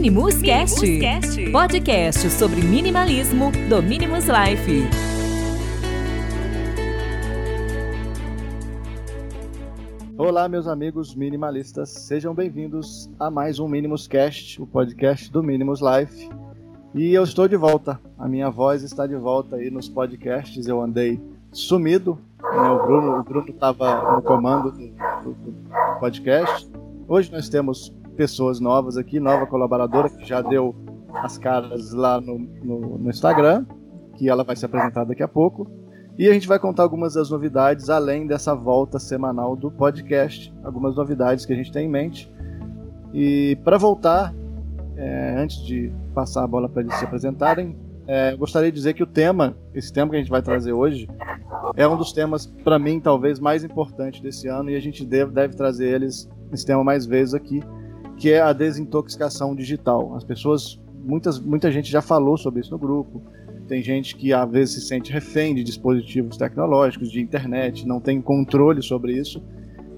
Minimus, Cast, Cast, podcast sobre minimalismo do Minimus Life. Olá, meus amigos minimalistas, sejam bem-vindos a mais um Minimus Cast, o podcast do Minimus Life. E eu estou de volta, a minha voz está de volta aí nos podcasts. Eu andei sumido, né? o Bruno o estava no comando do, do, do podcast. Hoje nós temos pessoas novas aqui, nova colaboradora que já deu as caras lá no, no, no, Instagram, que ela vai se apresentar daqui a pouco. E a gente vai contar algumas das novidades, além dessa volta semanal do podcast, algumas novidades que a gente tem em mente. E para voltar, é, antes de passar a bola para eles se apresentarem, é, gostaria de dizer que o tema, esse tema que a gente vai trazer hoje, é um dos temas, para mim, talvez mais importantes desse ano, e a gente deve, deve trazer eles, esse tema mais vezes aqui, que é a desintoxicação digital. As pessoas, muitas, muita gente já falou sobre isso no grupo. Tem gente que às vezes se sente refém de dispositivos tecnológicos, de internet, não tem controle sobre isso.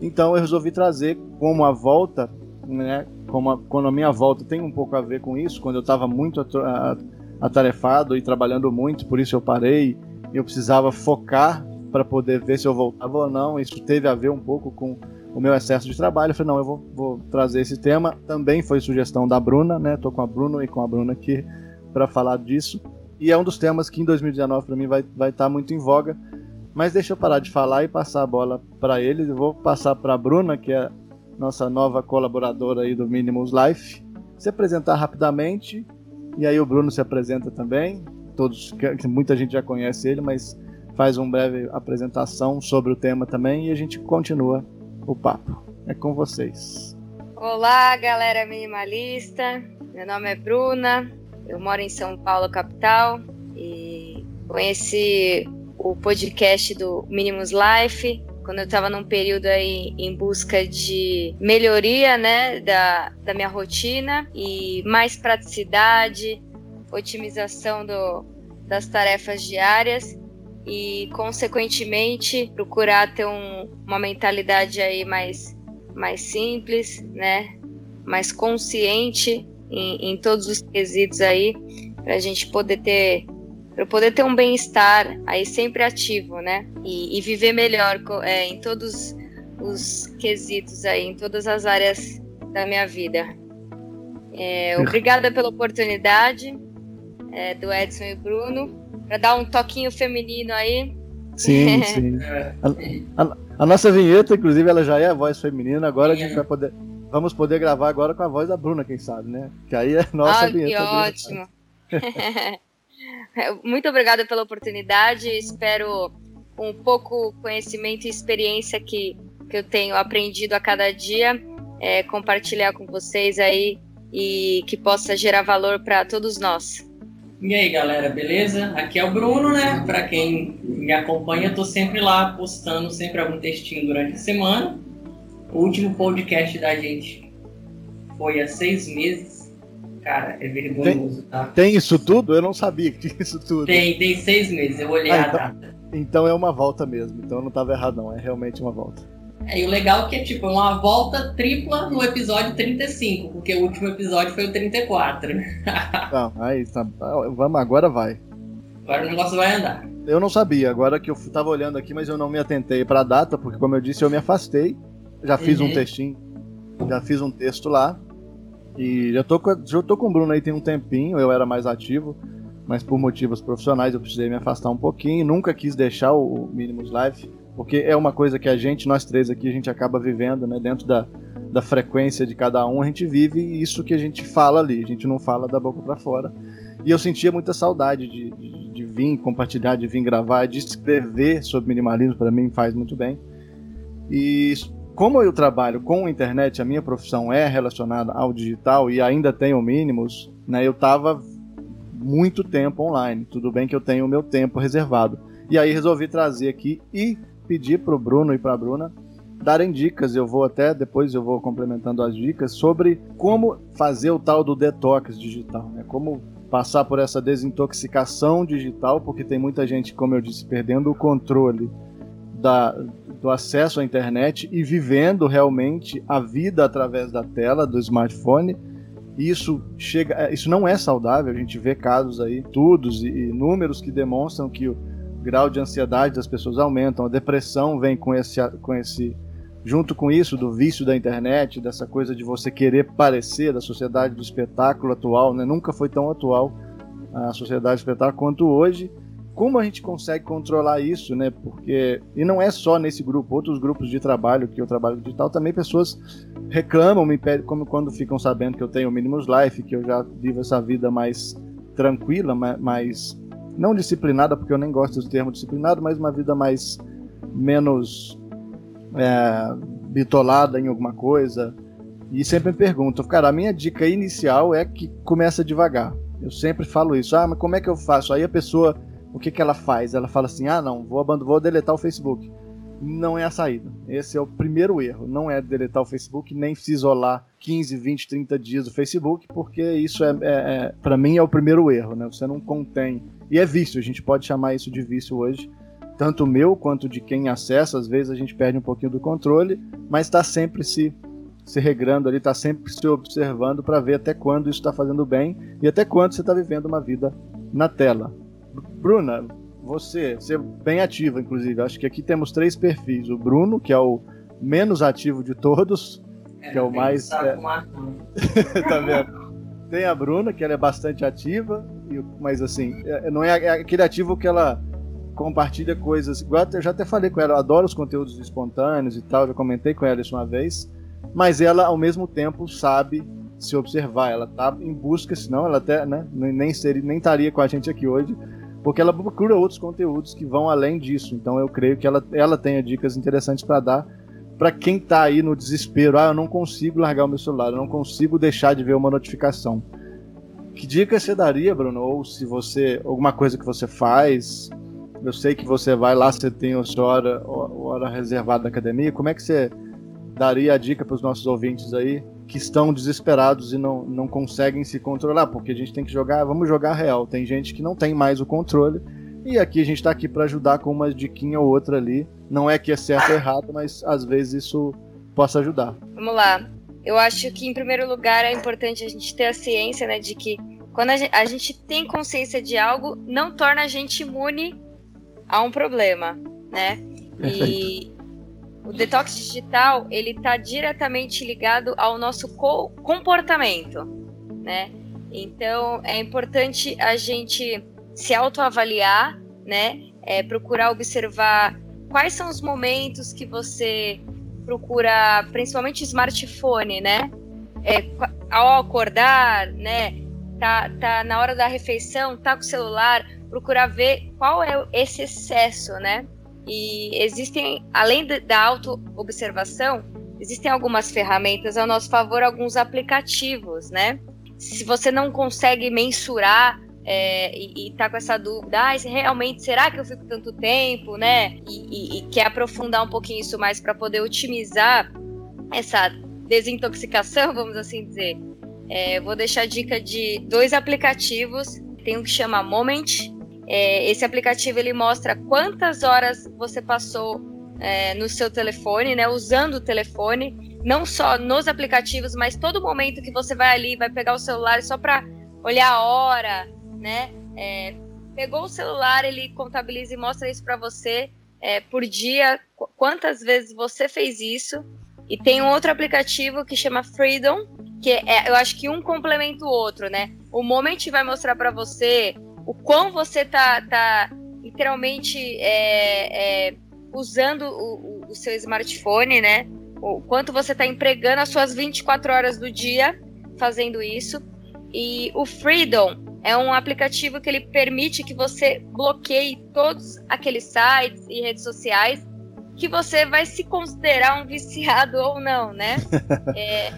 Então eu resolvi trazer como a volta, né, como a, quando a minha volta tem um pouco a ver com isso, quando eu estava muito atarefado e trabalhando muito, por isso eu parei, eu precisava focar para poder ver se eu voltava ou não. Isso teve a ver um pouco com o meu excesso de trabalho. Eu falei, não, eu vou, vou, trazer esse tema. Também foi sugestão da Bruna, né? Tô com a Bruna e com a Bruna aqui para falar disso. E é um dos temas que em 2019 para mim vai estar vai tá muito em voga. Mas deixa eu parar de falar e passar a bola para eles. Eu vou passar para a Bruna, que é nossa nova colaboradora aí do Minimus Life, se apresentar rapidamente. E aí o Bruno se apresenta também. Todos, muita gente já conhece ele, mas faz uma breve apresentação sobre o tema também e a gente continua o papo. É com vocês. Olá, galera minimalista. Meu nome é Bruna. Eu moro em São Paulo, capital, e conheci o podcast do Minimus Life quando eu estava num período aí em busca de melhoria, né, da, da minha rotina e mais praticidade, otimização do, das tarefas diárias e, consequentemente, procurar ter um, uma mentalidade aí mais, mais simples, né? Mais consciente em, em todos os quesitos aí, para a gente poder ter para poder ter um bem-estar aí sempre ativo, né? E, e viver melhor é, em todos os quesitos aí, em todas as áreas da minha vida. É, obrigada pela oportunidade é, do Edson e Bruno para dar um toquinho feminino aí. Sim, sim. A, a, a, nossa vinheta, inclusive, ela já é a voz feminina, agora a gente vai poder. Vamos poder gravar agora com a voz da Bruna, quem sabe, né? Que aí é nossa ah, vinheta. Que ótimo. Muito obrigada pela oportunidade. Espero, com um pouco conhecimento e experiência que, que eu tenho aprendido a cada dia, é, compartilhar com vocês aí e que possa gerar valor para todos nós. E aí, galera, beleza? Aqui é o Bruno, né? Para quem me acompanha, eu tô sempre lá postando sempre algum textinho durante a semana. O último podcast da gente foi há seis meses. Cara, é vergonhoso, tem, tá? Tem isso tudo? Eu não sabia que tinha isso tudo. Tem, tem seis meses, eu olhei ah, a então, data. Então é uma volta mesmo, então eu não estava errado não, é realmente uma volta. É, e o legal é que é tipo uma volta tripla no episódio 35, porque o último episódio foi o 34. Não, aí tá. Vamos, agora vai. Agora o negócio vai andar. Eu não sabia, agora que eu tava olhando aqui, mas eu não me atentei pra data, porque como eu disse, eu me afastei. Já fiz uhum. um textinho, já fiz um texto lá. E já tô, já tô com o Bruno aí tem um tempinho, eu era mais ativo, mas por motivos profissionais eu precisei me afastar um pouquinho. Nunca quis deixar o Minimus Live porque é uma coisa que a gente, nós três aqui, a gente acaba vivendo, né? Dentro da, da frequência de cada um, a gente vive isso que a gente fala ali, a gente não fala da boca para fora. E eu sentia muita saudade de, de, de, vir compartilhar, de vir gravar, de escrever sobre minimalismo, para mim faz muito bem. E como eu trabalho com a internet, a minha profissão é relacionada ao digital e ainda tenho mínimos, né? Eu tava muito tempo online. Tudo bem que eu tenho o meu tempo reservado. E aí resolvi trazer aqui e pedir para o Bruno e para a Bruna darem dicas. Eu vou até depois eu vou complementando as dicas sobre como fazer o tal do detox digital, né? Como passar por essa desintoxicação digital, porque tem muita gente, como eu disse, perdendo o controle da, do acesso à internet e vivendo realmente a vida através da tela do smartphone isso chega, é, isso não é saudável. A gente vê casos aí, estudos e, e números que demonstram que o grau de ansiedade das pessoas aumentam, a depressão vem com esse, com esse junto com isso do vício da internet, dessa coisa de você querer parecer da sociedade do espetáculo atual, né? Nunca foi tão atual a sociedade do espetáculo quanto hoje. Como a gente consegue controlar isso, né? Porque e não é só nesse grupo, outros grupos de trabalho que eu trabalho digital também pessoas reclamam, me pedem, como quando ficam sabendo que eu tenho o Minimus Life, que eu já vivo essa vida mais tranquila, mais não disciplinada, porque eu nem gosto do termo disciplinado, mas uma vida mais menos é, bitolada em alguma coisa. E sempre me perguntam, cara, a minha dica inicial é que começa devagar. Eu sempre falo isso. Ah, mas como é que eu faço? Aí a pessoa, o que, que ela faz? Ela fala assim: ah, não, vou, vou deletar o Facebook. Não é a saída. Esse é o primeiro erro. Não é deletar o Facebook, nem se isolar 15, 20, 30 dias do Facebook, porque isso é, é, é para mim, é o primeiro erro, né? Você não contém. E é vício, a gente pode chamar isso de vício hoje tanto meu quanto de quem acessa, às vezes a gente perde um pouquinho do controle, mas está sempre se, se regrando ali, está sempre se observando para ver até quando isso está fazendo bem e até quando você está vivendo uma vida na tela. Bruna, você, você é bem ativa, inclusive. Acho que aqui temos três perfis. O Bruno, que é o menos ativo de todos, é, que é o mais. É... tá vendo? Tem a Bruna, que ela é bastante ativa, mas assim, é, não é, é aquele ativo que ela compartilha coisas. Eu já até falei com ela, eu adoro os conteúdos espontâneos e tal, já comentei com ela isso uma vez. Mas ela, ao mesmo tempo, sabe se observar. Ela tá em busca, senão ela até né, nem, seria, nem estaria com a gente aqui hoje, porque ela procura outros conteúdos que vão além disso. Então eu creio que ela, ela tenha dicas interessantes para dar para quem tá aí no desespero. Ah, eu não consigo largar o meu celular, eu não consigo deixar de ver uma notificação. Que dica você daria, Bruno? Ou se você. alguma coisa que você faz, eu sei que você vai lá, você tem a sua hora, hora reservada da academia. Como é que você daria a dica para os nossos ouvintes aí que estão desesperados e não, não conseguem se controlar? Porque a gente tem que jogar, vamos jogar real. Tem gente que não tem mais o controle. E aqui a gente está aqui para ajudar com uma diquinha ou outra ali. Não é que é certo ou errado, mas às vezes isso possa ajudar. Vamos lá. Eu acho que em primeiro lugar é importante a gente ter a ciência, né, de que quando a gente, a gente tem consciência de algo, não torna a gente imune há um problema, né? Perfeito. E o detox digital, ele está diretamente ligado ao nosso co comportamento, né? Então, é importante a gente se autoavaliar, né? É, procurar observar quais são os momentos que você procura, principalmente smartphone, né? É, ao acordar, né? Tá, tá na hora da refeição, tá com o celular, procurar ver qual é esse excesso, né? E existem, além da auto-observação, existem algumas ferramentas ao nosso favor, alguns aplicativos, né? Se você não consegue mensurar é, e, e tá com essa dúvida, ah, realmente, será que eu fico tanto tempo, né? E, e, e quer aprofundar um pouquinho isso mais para poder otimizar essa desintoxicação, vamos assim dizer. É, vou deixar a dica de dois aplicativos. Tem um que chama Moment é, esse aplicativo ele mostra quantas horas você passou é, no seu telefone, né, usando o telefone, não só nos aplicativos, mas todo momento que você vai ali, vai pegar o celular só para olhar a hora, né? É, pegou o celular, ele contabiliza e mostra isso para você é, por dia, quantas vezes você fez isso. E tem um outro aplicativo que chama Freedom, que é, eu acho que um complementa o outro, né? O Moment vai mostrar para você o quão você tá, tá literalmente é, é, usando o, o, seu smartphone, né? O quanto você está empregando as suas 24 horas do dia fazendo isso. E o Freedom é um aplicativo que ele permite que você bloqueie todos aqueles sites e redes sociais que você vai se considerar um viciado ou não, né? é,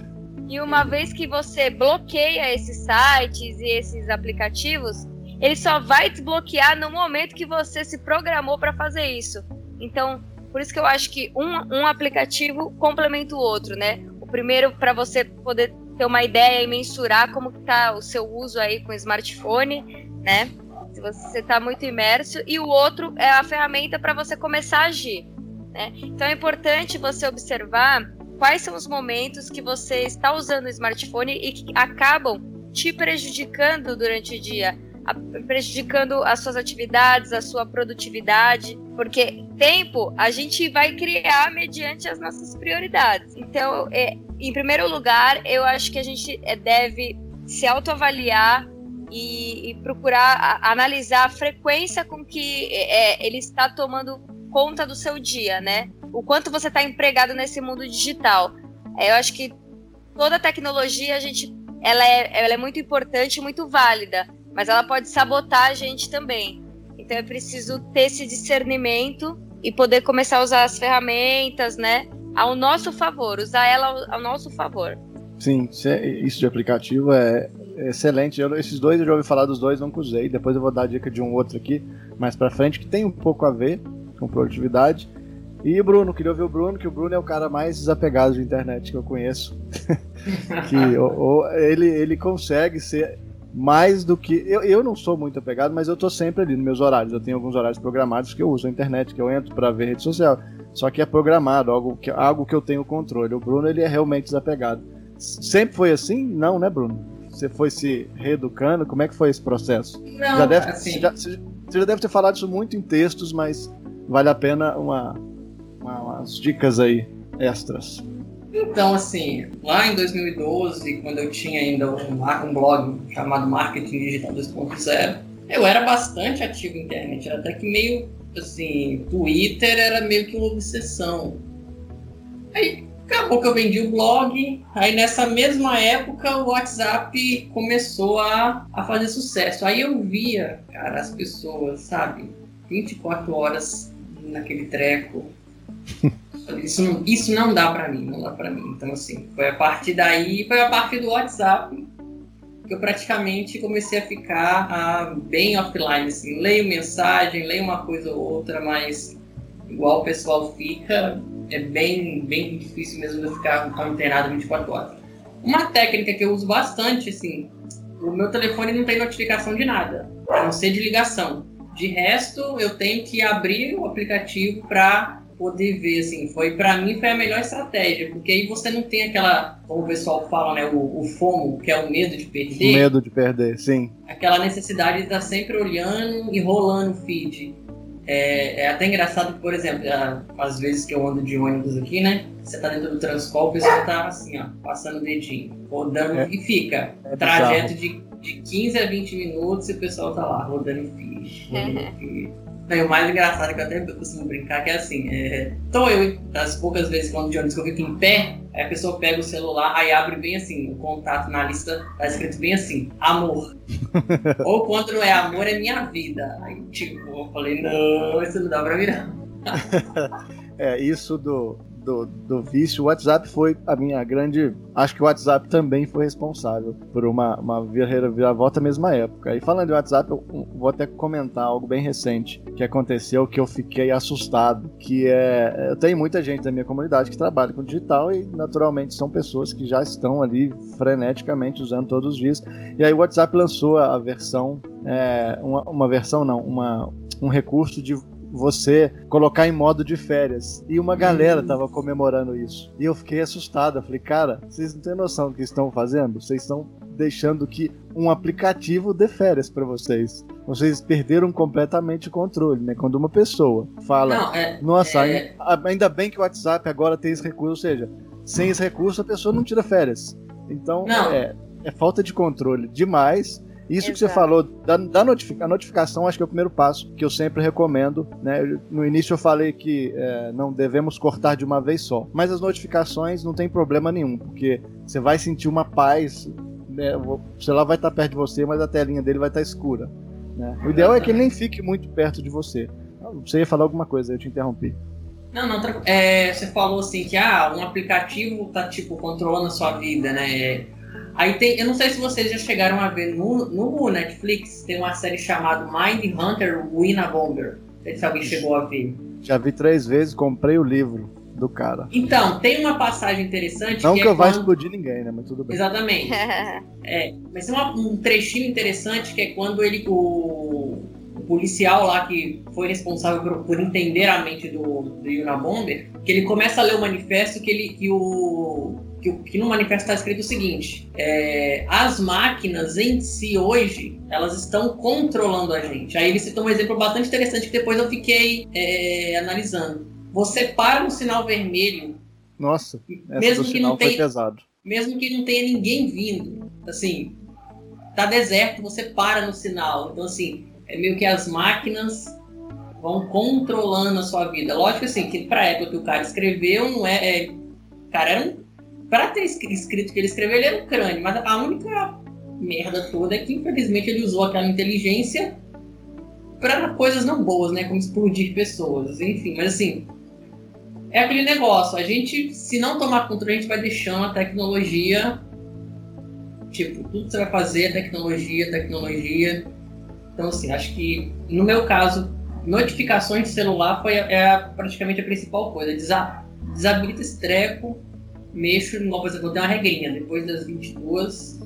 e uma vez que você bloqueia esses sites e esses aplicativos, ele só vai desbloquear no momento que você se programou para fazer isso. Então, por isso que eu acho que um, um aplicativo complementa o outro, né? O primeiro para você poder ter uma ideia e mensurar como está o seu uso aí com o smartphone, né? Se você está muito imerso. E o outro é a ferramenta para você começar a agir. Né? Então é importante você observar quais são os momentos que você está usando o smartphone e que acabam te prejudicando durante o dia, prejudicando as suas atividades, a sua produtividade, porque tempo a gente vai criar mediante as nossas prioridades. Então, é, em primeiro lugar, eu acho que a gente é, deve se autoavaliar e, e procurar a, analisar a frequência com que é, ele está tomando conta do seu dia, né? O quanto você está empregado nesse mundo digital. É, eu acho que toda tecnologia a gente, ela é, ela é muito importante, muito válida, mas ela pode sabotar a gente também. Então é preciso ter esse discernimento e poder começar a usar as ferramentas, né, ao nosso favor, usar ela ao, nosso favor. Sim, isso de aplicativo é excelente. Eu, esses dois eu já ouvi falar dos dois, nunca usei. Depois eu vou dar a dica de um outro aqui mais para frente que tem um pouco a ver com produtividade. E o Bruno, queria ouvir o Bruno, que o Bruno é o cara mais desapegado de internet que eu conheço. que o, o, ele, ele consegue ser mais do que. Eu, eu não sou muito apegado, mas eu tô sempre ali nos meus horários. Eu tenho alguns horários programados que eu uso a internet, que eu entro para ver rede social. Só que é programado, algo que, algo que eu tenho controle. O Bruno, ele é realmente desapegado. Sempre foi assim? Não, né, Bruno? Você foi se reeducando? Como é que foi esse processo? Não, já deve, assim... já, você já deve ter falado isso muito em textos, mas vale a pena uma, uma, umas dicas aí extras. Então, assim, lá em 2012, quando eu tinha ainda um, um blog chamado Marketing Digital 2.0, eu era bastante ativo na internet, era até que meio, assim, Twitter era meio que uma obsessão. Aí, acabou que eu vendi o blog, aí nessa mesma época o WhatsApp começou a, a fazer sucesso. Aí eu via, cara, as pessoas, sabe, 24 horas naquele treco, isso isso não dá para mim, não dá para mim. Então, assim, foi a partir daí, foi a partir do WhatsApp que eu praticamente comecei a ficar ah, bem offline, assim, leio mensagem, leio uma coisa ou outra, mas igual o pessoal fica, é bem, bem difícil mesmo de ficar antenado 24 horas. Uma técnica que eu uso bastante, assim, o meu telefone não tem notificação de nada, a não ser de ligação. De resto, eu tenho que abrir o aplicativo para poder ver, assim, foi para mim foi a melhor estratégia, porque aí você não tem aquela, como o pessoal fala, né, o, o FOMO, que é o medo de perder. O medo de perder, sim. Aquela necessidade de estar sempre olhando e rolando o feed. É, é, até engraçado que, por exemplo, às vezes que eu ando de ônibus aqui, né? Você tá dentro do transporte, o pessoal tá assim, ó, passando o dedinho, rodando é. e fica. É trajeto de, de 15 a 20 minutos e o pessoal tá lá, rodando feed, rodando feed. E o mais engraçado é que eu até costumo brincar que é assim, é, então eu, das poucas vezes quando de ônibus que eu fico em pé, aí a pessoa pega o celular, aí abre bem assim, o contato na lista tá escrito bem assim, amor. Ou quando não é amor, é minha vida. Aí tipo, eu falei, não, isso não dá pra virar. é, isso do, do, do vício, o WhatsApp foi a minha grande. Acho que o WhatsApp também foi responsável por uma, uma vira-volta mesma época. E falando de WhatsApp, eu vou até comentar algo bem recente que aconteceu que eu fiquei assustado. Que é. Eu tenho muita gente da minha comunidade que trabalha com digital e, naturalmente, são pessoas que já estão ali freneticamente usando todos os dias. E aí o WhatsApp lançou a versão. É, uma, uma versão, não, uma, um recurso de você colocar em modo de férias. E uma galera uhum. tava comemorando isso. E eu fiquei assustado. Eu falei, cara, vocês não têm noção do que estão fazendo? Vocês estão deixando que um aplicativo dê férias para vocês. Vocês perderam completamente o controle, né? Quando uma pessoa fala, não, é, nossa, é... ainda bem que o WhatsApp agora tem esse recurso, ou seja, sem esse recurso a pessoa não tira férias. Então, é, é falta de controle demais isso Exato. que você falou da, da notific, a notificação, acho que é o primeiro passo que eu sempre recomendo. Né? No início eu falei que é, não devemos cortar de uma vez só, mas as notificações não tem problema nenhum, porque você vai sentir uma paz. Né? O celular vai estar perto de você, mas a telinha dele vai estar escura. Né? O ideal é que ele nem fique muito perto de você. Você ia falar alguma coisa, eu te interrompi. Não, não, é, você falou assim que ah, um aplicativo tá tipo controlando a sua vida, né? Aí tem, eu não sei se vocês já chegaram a ver no, no Netflix, tem uma série chamada Mind Hunter Winna Bomber. Não sei se alguém chegou a ver. Já vi três vezes, comprei o livro do cara. Então, tem uma passagem interessante. Não que, que é eu quando... explodir ninguém, né? Mas tudo bem. Exatamente. é, mas tem uma, um trechinho interessante que é quando ele. O, policial lá que foi responsável por, por entender a mente do, do Unabomber, que ele começa a ler o manifesto que ele que o que, que no manifesto está escrito o seguinte: é, as máquinas em si hoje elas estão controlando a gente. Aí ele citou um exemplo bastante interessante que depois eu fiquei é, analisando. Você para no sinal vermelho. Nossa, mesmo que não tenha, pesado. Mesmo que não tenha ninguém vindo, assim, tá deserto, você para no sinal. Então assim, é meio que as máquinas vão controlando a sua vida. Lógico assim, que pra época que o cara escreveu, não é. é cara, era um. Pra ter escrito que ele escreveu, ele era um crânio, mas a única merda toda é que infelizmente ele usou aquela inteligência para coisas não boas, né? Como explodir pessoas, enfim, mas assim. É aquele negócio, a gente, se não tomar controle, a gente vai deixando a tecnologia. Tipo, tudo que você vai fazer é tecnologia, tecnologia. Então, assim, acho que no meu caso, notificações de celular foi é praticamente a principal coisa. Desa, desabilita esse treco, mexo, igual, por exemplo, eu tenho uma regrinha, depois das 22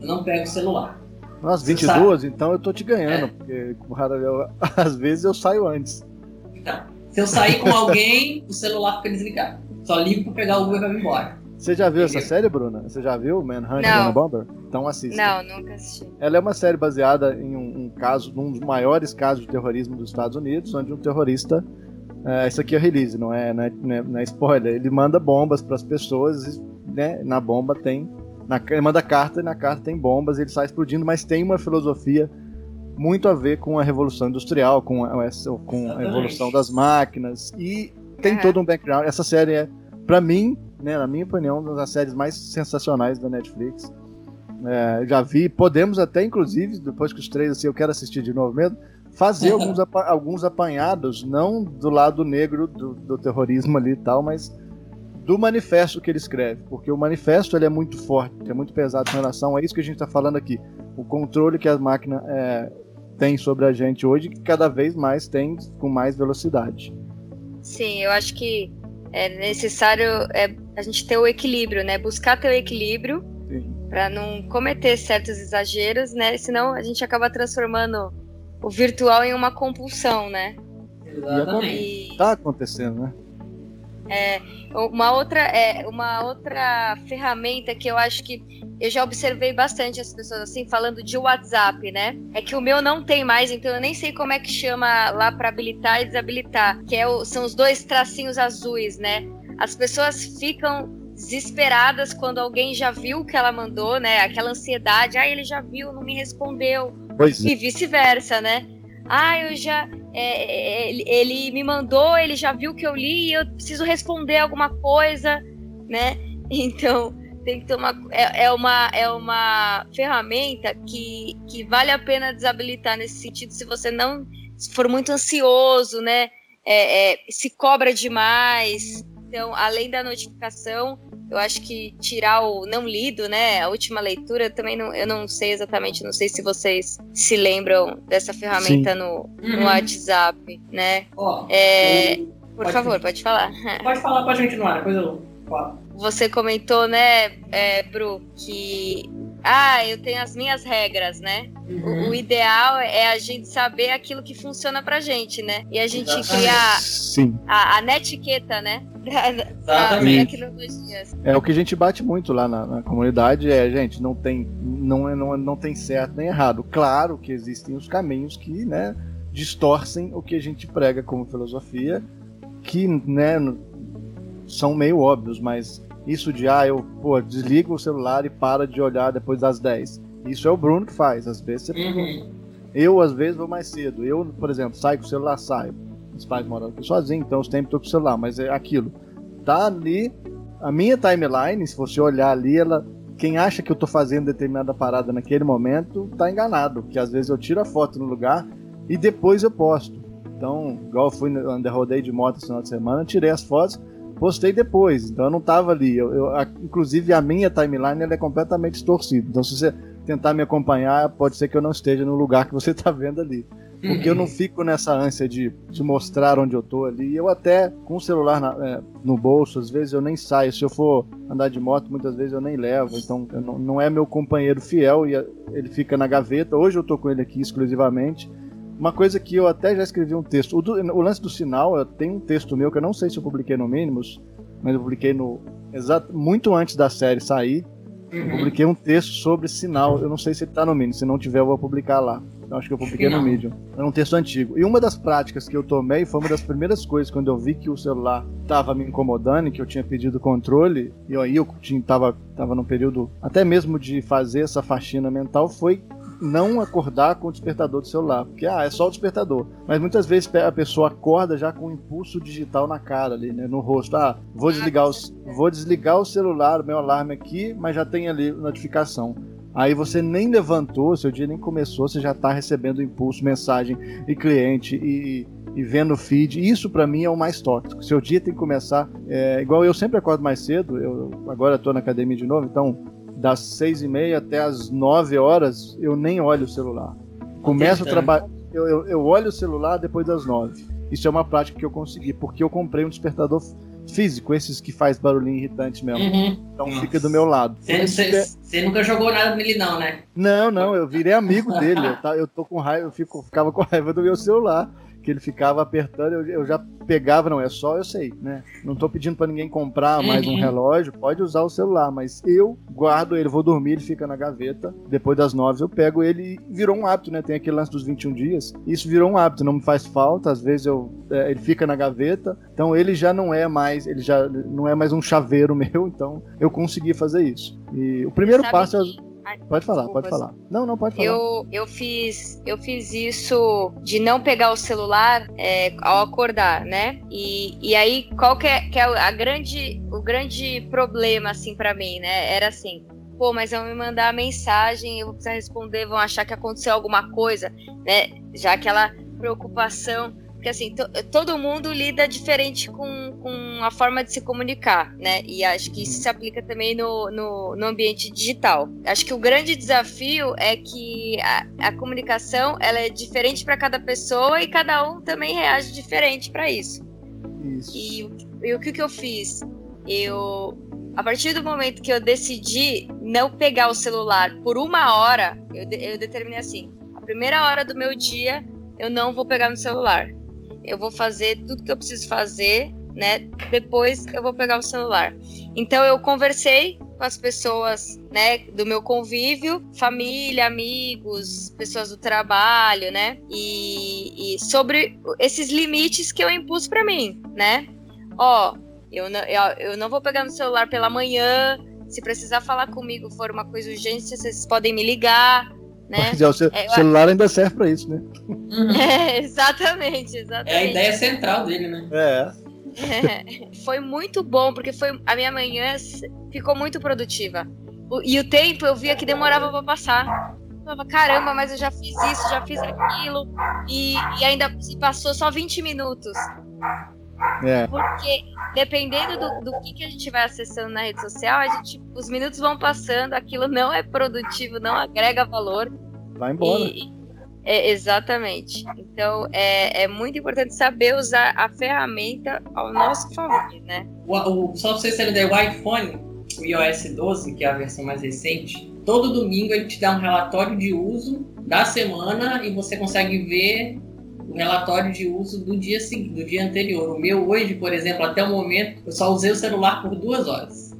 eu não pego o celular. Nossa, 22? Então eu tô te ganhando, é. porque eu, às vezes eu saio antes. Então, se eu sair com alguém, o celular fica desligado. Só ligo pra pegar o Uber e vai embora. Você já viu essa série, Bruna? Você já viu Manhunt Não. Bomber? Então assista. Não, nunca assisti. Ela é uma série baseada em um, um caso, num dos maiores casos de terrorismo dos Estados Unidos, onde um terrorista é, isso aqui é release, não é, não é, não é, é spoiler. Ele manda bombas para as pessoas, né? Na bomba tem, na, ele manda carta e na carta tem bombas, ele sai explodindo, mas tem uma filosofia muito a ver com a revolução industrial, com a, com a evolução das máquinas e tem todo um background. Essa série é, para mim, né, na minha opinião, uma das séries mais sensacionais da Netflix. É, já vi, podemos até, inclusive, depois que os três, assim, eu quero assistir de novo mesmo, fazer alguns, alguns apanhados, não do lado negro do, do, terrorismo ali e tal, mas do manifesto que ele escreve, porque o manifesto ele é muito forte, é muito pesado em relação a isso que a gente está falando aqui, o controle que a máquina é, tem sobre a gente hoje, que cada vez mais tem com mais velocidade. Sim, eu acho que é necessário é, a gente ter o equilíbrio, né? Buscar ter o equilíbrio para não cometer certos exageros, né? Senão a gente acaba transformando o virtual em uma compulsão, né? Exatamente. E... Tá acontecendo, né? É, uma outra é uma outra ferramenta que eu acho que eu já observei bastante as pessoas assim falando de WhatsApp, né? É que o meu não tem mais, então eu nem sei como é que chama lá para habilitar e desabilitar, que é o, são os dois tracinhos azuis, né? As pessoas ficam desesperadas quando alguém já viu o que ela mandou, né? Aquela ansiedade, ah, ele já viu, não me respondeu. Pois e vice-versa, né? Ah, eu já. É, ele, ele me mandou, ele já viu que eu li e eu preciso responder alguma coisa, né? Então, tem que tomar. É, é, uma, é uma ferramenta que, que vale a pena desabilitar nesse sentido se você não se for muito ansioso, né? É, é, se cobra demais. Então, além da notificação, eu acho que tirar o não lido, né? A última leitura, também não, eu não sei exatamente, não sei se vocês se lembram dessa ferramenta no, no uhum. WhatsApp, né? Oh, é, por pode favor, pode falar. Pode falar, pode continuar, depois eu falo. Você comentou, né, é, Bru, que ah, eu tenho as minhas regras, né? Uhum. O, o, ideal é a gente saber aquilo que funciona pra gente, né? E a gente criar a, a netiqueta, né? Exatamente. É o que a gente bate muito lá na, na, comunidade, é, gente, não tem, não, é, não, não tem certo nem errado. Claro que existem os caminhos que, né, distorcem o que a gente prega como filosofia, que, né, são meio óbvios, mas isso de, ah, eu, pô, desligo o celular e para de olhar depois das 10. Isso é o Bruno que faz, às vezes você... Uhum. Eu, às vezes, vou mais cedo. Eu, por exemplo, saio com o celular, saio os pais moram sozinhos, então os tempos tô com o celular, mas é aquilo. Tá ali, a minha timeline, se você olhar ali, ela. Quem acha que eu tô fazendo determinada parada naquele momento, tá enganado. Porque às vezes eu tiro a foto no lugar e depois eu posto. Então, igual eu fui no rodei de moto esse final de semana, tirei as fotos, postei depois. Então eu não tava ali. Eu, eu a, inclusive a minha timeline ela é completamente distorcida. Então se você tentar me acompanhar, pode ser que eu não esteja no lugar que você tá vendo ali. Porque eu não fico nessa ânsia de, de mostrar onde eu tô ali. Eu até, com o celular na, é, no bolso, às vezes eu nem saio. Se eu for andar de moto, muitas vezes eu nem levo. Então, não, não, é meu companheiro fiel e ele fica na gaveta. Hoje eu tô com ele aqui exclusivamente. Uma coisa que eu até já escrevi um texto. O, do, o lance do sinal, eu tenho um texto meu que eu não sei se eu publiquei no Mínimos, mas eu publiquei no exato muito antes da série sair. Eu uhum. publiquei um texto sobre sinal. Eu não sei se ele tá no Mínimos. Se não tiver, eu vou publicar lá. Eu acho que eu publiquei no Medium. É um texto antigo. E uma das práticas que eu tomei foi uma das primeiras coisas quando eu vi que o celular estava me incomodando e que eu tinha pedido controle. E aí eu tinha, tava, tava num período até mesmo de fazer essa faxina mental. Foi não acordar com o despertador do celular, porque ah, é só o despertador. Mas muitas vezes a pessoa acorda já com um impulso digital na cara ali, né, no rosto. Ah, vou desligar o, vou desligar o celular, o meu alarme aqui, mas já tem ali notificação. Aí você nem levantou, seu dia nem começou, você já está recebendo impulso, mensagem e cliente e, e vendo feed. Isso para mim é o mais tóxico. Seu dia tem que começar, é, igual eu sempre acordo mais cedo, eu agora estou na academia de novo, então das seis e meia até as nove horas eu nem olho o celular. Começo o trabalho, eu, eu, eu olho o celular depois das nove. Isso é uma prática que eu consegui, porque eu comprei um despertador físico, esses que faz barulhinho irritante mesmo. Uhum. Então Nossa. fica do meu lado. Você nunca jogou nada nele, não, né? Não, não, eu virei amigo dele. Eu, tá, eu tô com raiva, eu fico, ficava com raiva do meu celular que ele ficava apertando, eu, eu, já pegava, não, é só eu sei, né? Não tô pedindo para ninguém comprar mais um uhum. relógio, pode usar o celular, mas eu guardo ele, vou dormir, ele fica na gaveta, depois das nove eu pego ele e virou um hábito, né? Tem aquele lance dos 21 dias, isso virou um hábito, não me faz falta, às vezes eu, é, ele fica na gaveta, então ele já não é mais, ele já não é mais um chaveiro meu, então eu consegui fazer isso. E o primeiro passo é Pode falar, pode falar. Não, não, pode falar. Eu, eu, fiz, eu fiz isso de não pegar o celular é, ao acordar, né? E, e aí, qual que é, que é a grande, o grande problema, assim, para mim, né? Era assim, pô, mas eu me mandar a mensagem, eu vou precisar responder, vão achar que aconteceu alguma coisa, né? Já aquela preocupação porque assim, todo mundo lida diferente com, com a forma de se comunicar, né? E acho que isso se aplica também no, no, no ambiente digital. Acho que o grande desafio é que a, a comunicação ela é diferente para cada pessoa e cada um também reage diferente para isso. isso. E, e o que, que eu fiz? Eu a partir do momento que eu decidi não pegar o celular por uma hora, eu, eu determinei assim: a primeira hora do meu dia eu não vou pegar no celular eu vou fazer tudo que eu preciso fazer, né? Depois eu vou pegar o celular. Então eu conversei com as pessoas, né, do meu convívio, família, amigos, pessoas do trabalho, né? E, e sobre esses limites que eu impus para mim, né? Ó, eu não, eu, eu não vou pegar no celular pela manhã. Se precisar falar comigo, for uma coisa urgente, vocês podem me ligar né? o ce é, celular ainda serve para isso, né? Uhum. É, exatamente, exatamente. É a ideia central dele, né? É. é. Foi muito bom, porque foi a minha manhã ficou muito produtiva. O, e o tempo eu via que demorava para passar. Eu falava, caramba, mas eu já fiz isso, já fiz aquilo, e, e ainda se passou só 20 minutos. É. Porque dependendo do, do que, que, a gente vai acessando na rede social, a gente, os minutos vão passando, aquilo não é produtivo, não agrega valor. Vai embora. E, é, exatamente. Então é, é muito importante saber usar a ferramenta ao nosso favor, né? O, o, só pra vocês terem ideia, o iPhone, o iOS 12, que é a versão mais recente, todo domingo ele te dá um relatório de uso da semana e você consegue ver o relatório de uso do dia seguinte, do dia anterior. O meu hoje, por exemplo, até o momento, eu só usei o celular por duas horas.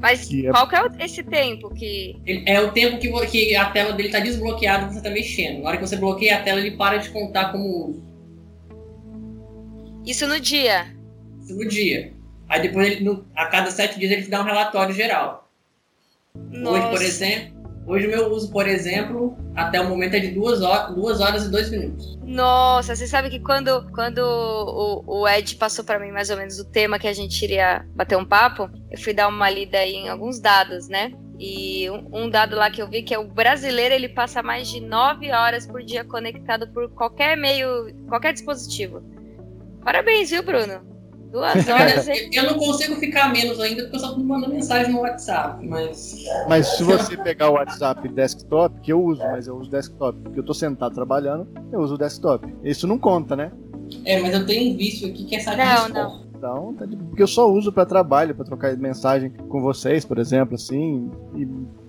Mas é qual que é esse tempo que. É o tempo que, que a tela dele está desbloqueada e você está mexendo. Na hora que você bloqueia a tela, ele para de contar como uso. Isso no dia? Isso no dia. Aí depois, ele, no, a cada sete dias, ele te dá um relatório geral. Nossa. Hoje, por exemplo, Hoje o meu uso, por exemplo, até o momento é de duas horas, duas horas e dois minutos. Nossa, você sabe que quando, quando o, o Ed passou para mim mais ou menos o tema que a gente iria bater um papo, eu fui dar uma lida em alguns dados, né? E um, um, dado lá que eu vi que é o brasileiro ele passa mais de nove horas por dia conectado por qualquer meio, qualquer dispositivo. Parabéns, viu, Bruno? Duas horas. eu não consigo ficar menos ainda porque eu só tô mandando mensagem no WhatsApp, mas. Mas se você pegar o WhatsApp desktop, que eu uso, mas eu uso desktop, porque eu tô sentado trabalhando, eu uso desktop. Isso não conta, né? É, mas eu tenho um vício aqui que é essa Não, não. Então, tá porque eu só uso para trabalho, para trocar mensagem com vocês, por exemplo, assim. E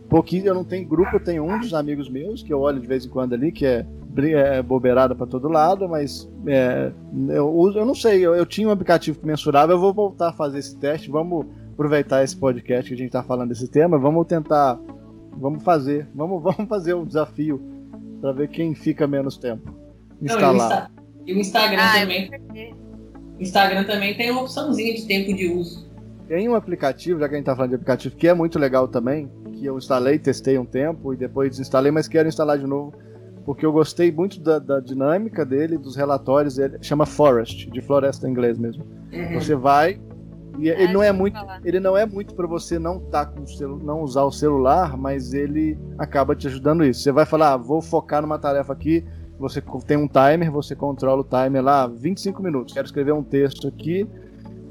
pouquinho, eu não tenho grupo, eu tenho um dos amigos meus que eu olho de vez em quando ali, que é, é bobeirada para todo lado, mas é, eu, uso, eu não sei, eu, eu tinha um aplicativo que mensurava, eu vou voltar a fazer esse teste, vamos aproveitar esse podcast que a gente está falando desse tema, vamos tentar, vamos fazer, vamos, vamos fazer um desafio para ver quem fica menos tempo instalar. e, o Instagram ah, também. O Instagram também tem uma opçãozinha de tempo de uso. Tem um aplicativo, já que a gente está falando de aplicativo, que é muito legal também, que eu instalei, testei um tempo e depois desinstalei, mas quero instalar de novo porque eu gostei muito da, da dinâmica dele, dos relatórios. Ele chama Forest, de floresta em inglês mesmo. Uhum. Você vai e é, ele não é muito, ele não é muito para você não tá com celu, não usar o celular, mas ele acaba te ajudando isso. Você vai falar, ah, vou focar numa tarefa aqui, você tem um timer, você controla o timer lá 25 minutos. Quero escrever um texto aqui,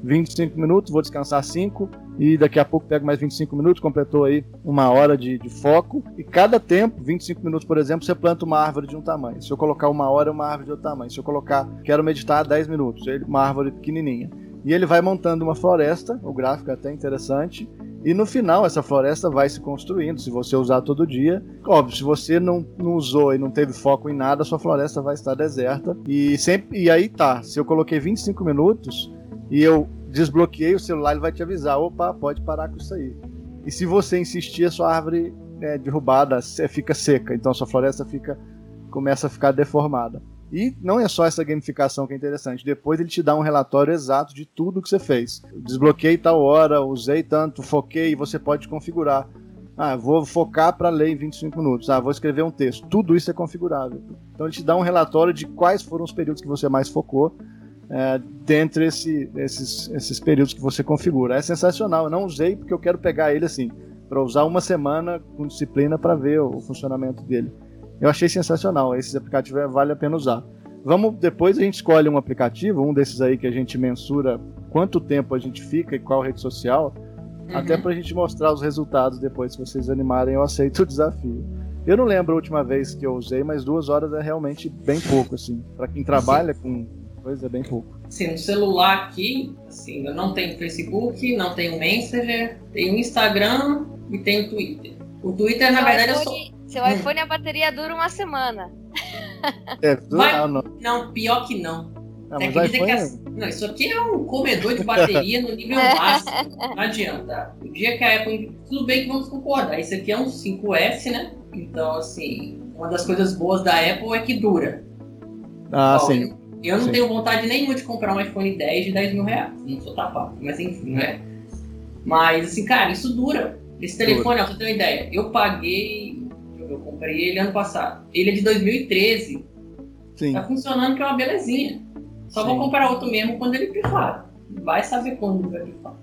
25 minutos, vou descansar 5 e daqui a pouco pego mais 25 minutos, completou aí uma hora de, de, foco. E cada tempo, 25 minutos, por exemplo, você planta uma árvore de um tamanho. Se eu colocar uma hora, uma árvore de outro tamanho. Se eu colocar, quero meditar 10 minutos, uma árvore pequenininha. E ele vai montando uma floresta, o gráfico é até interessante. E no final, essa floresta vai se construindo, se você usar todo dia. Óbvio, se você não, não usou e não teve foco em nada, sua floresta vai estar deserta. E, sempre, e aí tá, se eu coloquei 25 minutos, e eu desbloqueei o celular, ele vai te avisar: opa, pode parar com isso aí. E se você insistir, a sua árvore é derrubada, fica seca, então a sua floresta fica começa a ficar deformada. E não é só essa gamificação que é interessante. Depois ele te dá um relatório exato de tudo que você fez. Desbloqueei tal hora, usei tanto, foquei, você pode configurar. Ah, vou focar para ler em 25 minutos. Ah, vou escrever um texto. Tudo isso é configurável. Então ele te dá um relatório de quais foram os períodos que você mais focou é, dentre esse, esses, esses períodos que você configura. É sensacional. Eu não usei porque eu quero pegar ele assim, para usar uma semana com disciplina para ver o, o, funcionamento dele. Eu achei sensacional. Esses aplicativos é, vale a pena usar. Vamos depois a gente escolhe um aplicativo, um desses aí que a gente mensura quanto tempo a gente fica e qual rede social, uhum. até para a gente mostrar os resultados depois. Se vocês animarem, eu aceito o desafio. Eu não lembro a última vez que eu usei, mas duas horas é realmente bem pouco, assim. Para quem trabalha com coisa é bem pouco. Sim, no celular aqui, assim, eu não tenho Facebook, não tenho Messenger, tenho Instagram e tenho Twitter. O Twitter, na verdade, iPhone, eu sou. Seu hum. iPhone a bateria dura uma semana. É, dura, não. não, pior que não. Ah, é que iPhone... que Não, isso aqui é um comedor de bateria no nível máximo. Não adianta. O dia que a Apple. Tudo bem que vamos concordar. Isso aqui é um 5S, né? Então, assim, uma das coisas boas da Apple é que dura. Ah, Ó, sim. Eu não Sim. tenho vontade nenhuma de comprar um iPhone 10 de 10 mil reais. Não sou tapado, mas enfim, não é? Mas assim, cara, isso dura. Esse telefone, ó, você ter uma ideia, eu paguei. Eu comprei ele ano passado. Ele é de 2013. Sim. Tá funcionando que é uma belezinha. Só Sim. vou comprar outro mesmo quando ele pifar. Vai saber quando ele vai pifar.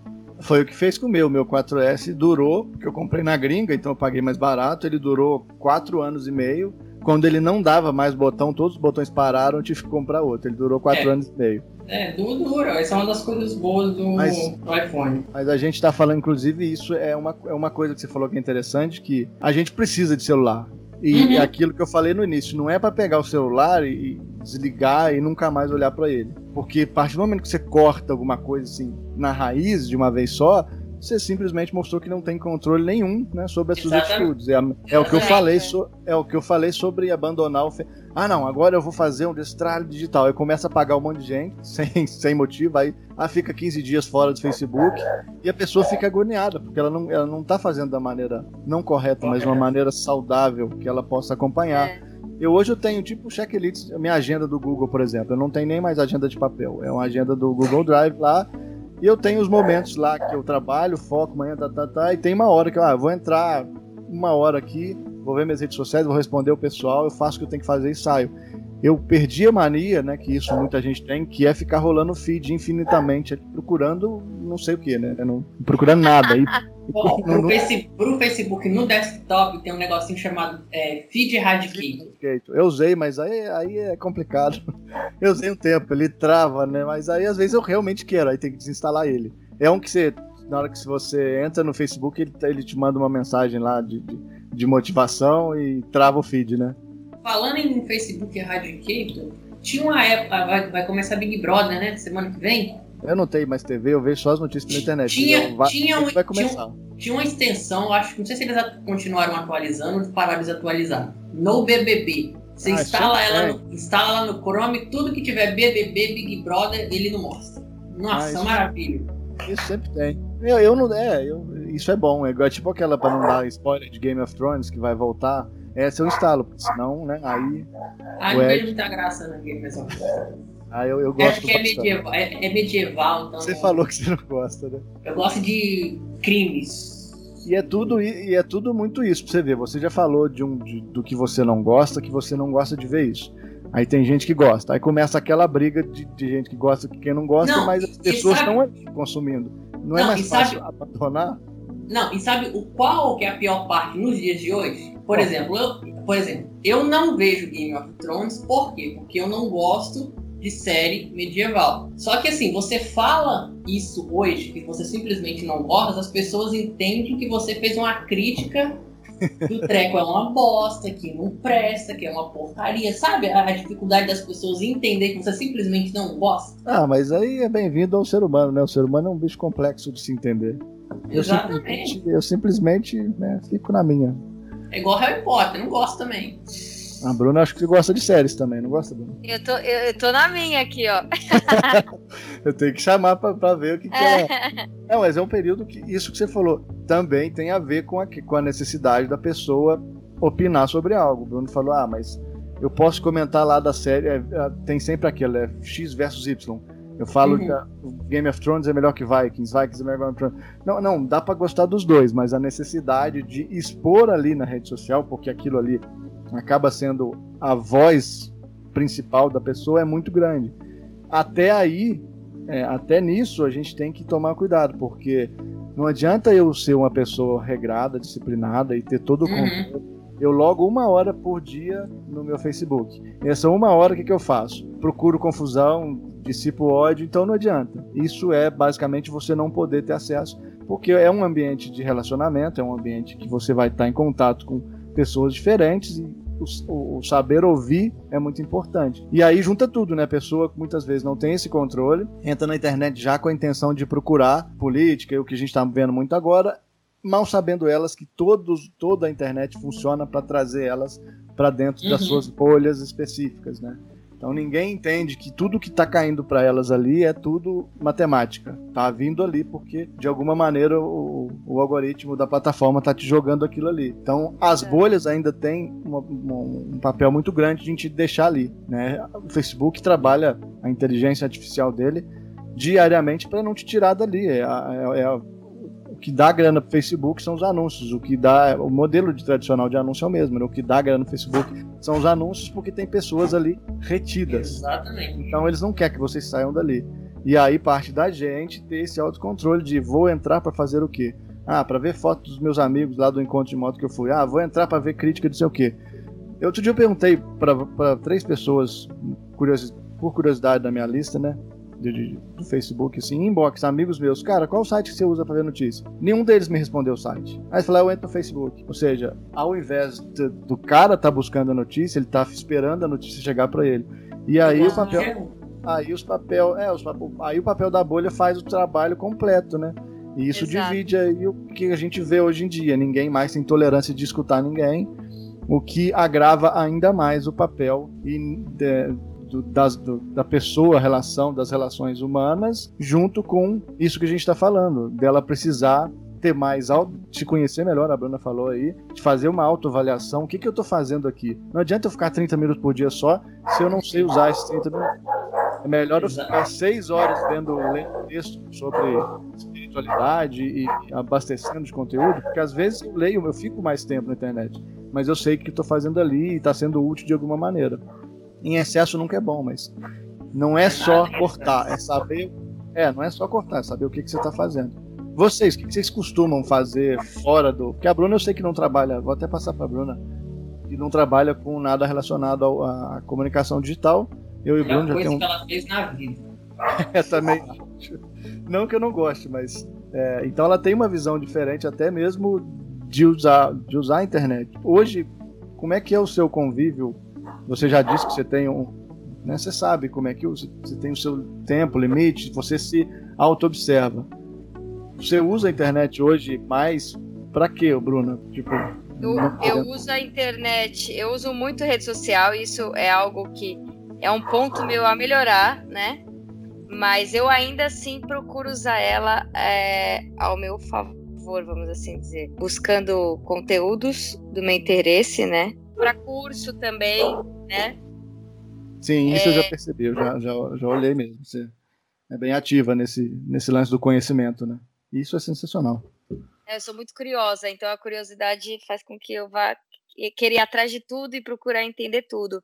Foi o que fez com o meu. Meu 4S durou, porque eu comprei na gringa, então eu paguei mais barato. Ele durou 4 anos e meio quando ele não dava mais botão, todos os botões pararam, eu tive que comprar outro. Ele durou 4 é. anos e meio. É, dura. Essa é uma das coisas boas do, mas, do iPhone. Mas a gente está falando, inclusive, isso é uma, é uma coisa que você falou que é interessante, que a gente precisa de celular. E uhum. aquilo que eu falei no início, não é para pegar o celular e desligar e nunca mais olhar para ele. Porque a partir do momento que você corta alguma coisa assim na raiz de uma vez só, você simplesmente mostrou que não tem controle nenhum né, sobre as suas atitudes. É, é, o que eu falei so, é o que eu falei sobre abandonar o. Fe... Ah, não, agora eu vou fazer um destralho digital. Aí começa a pagar um monte de gente, sem, sem motivo, aí ah, fica 15 dias fora do Facebook e a pessoa fica agoniada, porque ela não, ela não tá fazendo da maneira não correta, mas de uma maneira saudável que ela possa acompanhar. É. Eu hoje eu tenho tipo checklist, minha agenda do Google, por exemplo. Eu não tenho nem mais agenda de papel. É uma agenda do Google Drive lá e eu tenho os momentos lá que eu trabalho, foco, manhã, tá, tá, tá, e tem uma hora que eu ah, vou entrar uma hora aqui, vou ver minhas redes sociais, vou responder o pessoal, eu faço o que eu tenho que fazer e saio. Eu perdi a mania, né, que isso muita gente tem, que é ficar rolando feed infinitamente, procurando não sei o que, né, não, procurando nada. E, Pô, pro, no, Facebook, pro Facebook no desktop tem um negocinho chamado é, Feed Eradicate. Eu usei, mas aí, aí é complicado. Eu usei um tempo, ele trava, né? Mas aí às vezes eu realmente quero, aí tem que desinstalar ele. É um que você, na hora que você entra no Facebook, ele, ele te manda uma mensagem lá de, de, de motivação e trava o feed, né? Falando em Facebook Eradicator, tinha uma época, vai, vai começar Big Brother, né? Semana que vem. Eu não tenho mais TV, eu vejo só as notícias pela internet. Tinha, então vai, tinha um, vai começar. Tinha tinha uma extensão, acho que não sei se eles continuaram atualizando ou pararam de atualizar. No BBB. Você ah, instala, ela é. no, instala ela no Chrome, tudo que tiver BBB, Big Brother, ele não mostra. Nossa, ah, maravilha. Isso sempre tem. Eu, eu não. É, eu, isso é bom. É igual tipo aquela pra não dar spoiler de Game of Thrones que vai voltar. Essa eu instalo, porque senão, né? Aí. Ah, não vejo muita graça na Game of Thrones. Ah, eu, eu gosto. Acho que é medieval, é, é medieval, então. Você falou que você não gosta, né? Eu gosto de crimes. E é tudo, e é tudo muito isso pra você ver. Você já falou de um, de, do que você não gosta, que você não gosta de ver isso. Aí tem gente que gosta. Aí começa aquela briga de, de gente que gosta e quem não gosta, não, mas as pessoas estão ali consumindo. Não, é não é mais fácil sabe, abandonar? Não, e sabe o qual que é a pior parte nos dias de hoje? Por exemplo, eu, por exemplo, eu não vejo Game of Thrones, por quê? Porque eu não gosto de série medieval. Só que assim, você fala isso hoje, que você simplesmente não gosta, as pessoas entendem que você fez uma crítica que o treco é uma bosta, que não presta, que é uma porcaria. Sabe a dificuldade das pessoas entender que você simplesmente não gosta? Ah, mas aí é bem-vindo ao ser humano, né? O ser humano é um bicho complexo de se entender. Exatamente. Eu simplesmente, eu simplesmente né, fico na minha. É igual Harry Potter, não gosto também. A Bruna acho que gosta de séries também, não gosta, Bruna? Eu tô, eu, eu tô na minha aqui, ó. eu tenho que chamar pra, pra ver o que, que é. Não, mas é um período que isso que você falou também tem a ver com a, com a necessidade da pessoa opinar sobre algo. O Bruno falou, ah, mas eu posso comentar lá da série, é, é, tem sempre aquilo, é X versus Y. Eu falo uhum. que Game of Thrones é melhor que Vikings, Vikings é melhor que Thrones. Não, não, dá para gostar dos dois, mas a necessidade de expor ali na rede social, porque aquilo ali acaba sendo a voz principal da pessoa é muito grande. Até aí, é, até nisso a gente tem que tomar cuidado, porque não adianta eu ser uma pessoa regrada, disciplinada e ter todo o uhum. controle. Uhum. Eu logo uma hora por dia no meu Facebook. Essa uma hora, o que, que eu faço? Procuro confusão, dissipo ódio, então não adianta. Isso é basicamente você não poder ter acesso, porque é um ambiente de relacionamento, é um ambiente que você vai estar em contato com pessoas diferentes e o, o, saber ouvir é muito importante. E aí junta tudo, né? A pessoa muitas vezes não tem esse controle, entra na internet já com a intenção de procurar política, o que a gente está vendo muito agora, mal sabendo elas que todos, toda a internet funciona para trazer elas para dentro uhum. das suas bolhas específicas, né? Então ninguém entende que tudo que está caindo para elas ali é tudo matemática. Tá vindo ali porque de alguma maneira o, o algoritmo da plataforma está te jogando aquilo ali. Então as é. bolhas ainda têm uma, uma, um papel muito grande de te deixar ali. Né? O Facebook trabalha a inteligência artificial dele diariamente para não te tirar dali. É, é, é o que dá grana pro Facebook são os anúncios. O que dá. O modelo de tradicional de anúncio é o mesmo. Né? O que dá grana no Facebook são os anúncios porque tem pessoas ali retidas. Exatamente. Então eles não querem que vocês saiam dali. E aí parte da gente ter esse autocontrole de vou entrar para fazer o quê? Ah, para ver fotos dos meus amigos lá do encontro de moto que eu fui. Ah, vou entrar para ver crítica de sei o quê. Eu, outro dia eu perguntei para três pessoas, por curiosidade da minha lista, né? De, de, do Facebook, assim, inbox, amigos meus, cara, qual site que você usa para ver notícia? Nenhum deles me respondeu o site. Aí eu falei, ah, eu entro no Facebook. Ou seja, ao invés de, do cara tá buscando a notícia, ele tá esperando a notícia chegar para ele. E aí o papel. Aí os papel, é, os, aí o papel da bolha faz o trabalho completo, né? E isso Exato. divide aí o que a gente vê hoje em dia. Ninguém mais tem tolerância de escutar ninguém, o que agrava ainda mais o papel e de, do, das, do, da pessoa, a relação das relações humanas, junto com isso que a gente está falando, dela precisar ter mais auto, se conhecer melhor, a Bruna falou aí, de fazer uma autoavaliação. O que, que eu estou fazendo aqui? Não adianta eu ficar 30 minutos por dia só se eu não sei usar esses 30 minutos. É melhor eu ficar 6 horas vendo lendo texto sobre espiritualidade e abastecendo de conteúdo, porque às vezes eu leio, eu fico mais tempo na internet, mas eu sei que estou fazendo ali e está sendo útil de alguma maneira em excesso nunca é bom, mas não é só cortar, é saber. É, não é só cortar, é saber o que, que você está fazendo. Vocês, o que, que vocês costumam fazer fora do. Porque a Bruna eu sei que não trabalha, vou até passar para a Bruna, que não trabalha com nada relacionado à comunicação digital. Eu e o Bruno já temos. Um... que ela fez na vida. é, também. Não que eu não goste, mas. É, então ela tem uma visão diferente, até mesmo de usar, de usar a internet. Hoje, como é que é o seu convívio você já disse que você tem um. Né, você sabe como é que você tem o seu tempo, limite, você se auto-observa. Você usa a internet hoje mais para quê, Bruna? Tipo, eu, eu uso a internet, eu uso muito rede social, isso é algo que é um ponto meu a melhorar, né? Mas eu ainda assim procuro usar ela é, ao meu favor, vamos assim dizer, buscando conteúdos do meu interesse, né? Para curso também, né? Sim, isso é... eu já é. percebi, eu já, já, já olhei mesmo. Você é bem ativa nesse, nesse lance do conhecimento, né? Isso é sensacional. É, eu sou muito curiosa, então a curiosidade faz com que eu vá querer ir atrás de tudo e procurar entender tudo.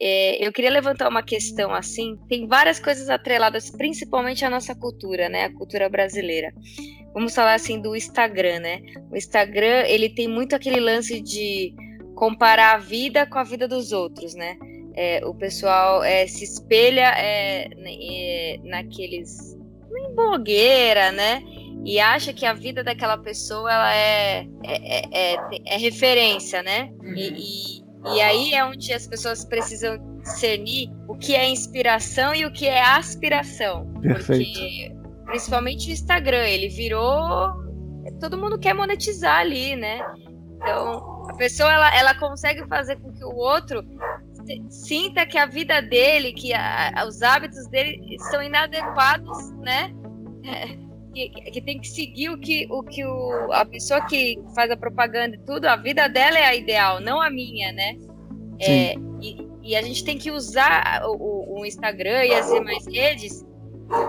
É, eu queria levantar uma questão assim. Tem várias coisas atreladas, principalmente à nossa cultura, né? A cultura brasileira. Vamos falar assim do Instagram, né? O Instagram ele tem muito aquele lance de comparar a vida com a vida dos outros, né? É, o pessoal é, se espelha é, naqueles em blogueira, né? e acha que a vida daquela pessoa ela é, é, é, é, é referência, né? Uhum. E, e, e, aí é onde as pessoas precisam discernir o que é inspiração e o que é aspiração. Perfeito. Porque, principalmente o Instagram, ele virou. Todo mundo quer monetizar ali, né? Então, a pessoa ela, ela consegue fazer com que o outro sinta que a vida dele, que a, os hábitos dele são inadequados, né? que, que, tem que seguir o que, o que o, a pessoa que faz a propaganda e tudo, a vida dela é a ideal, não a minha, né? É, e, e, a gente tem que usar o, o, Instagram e as demais redes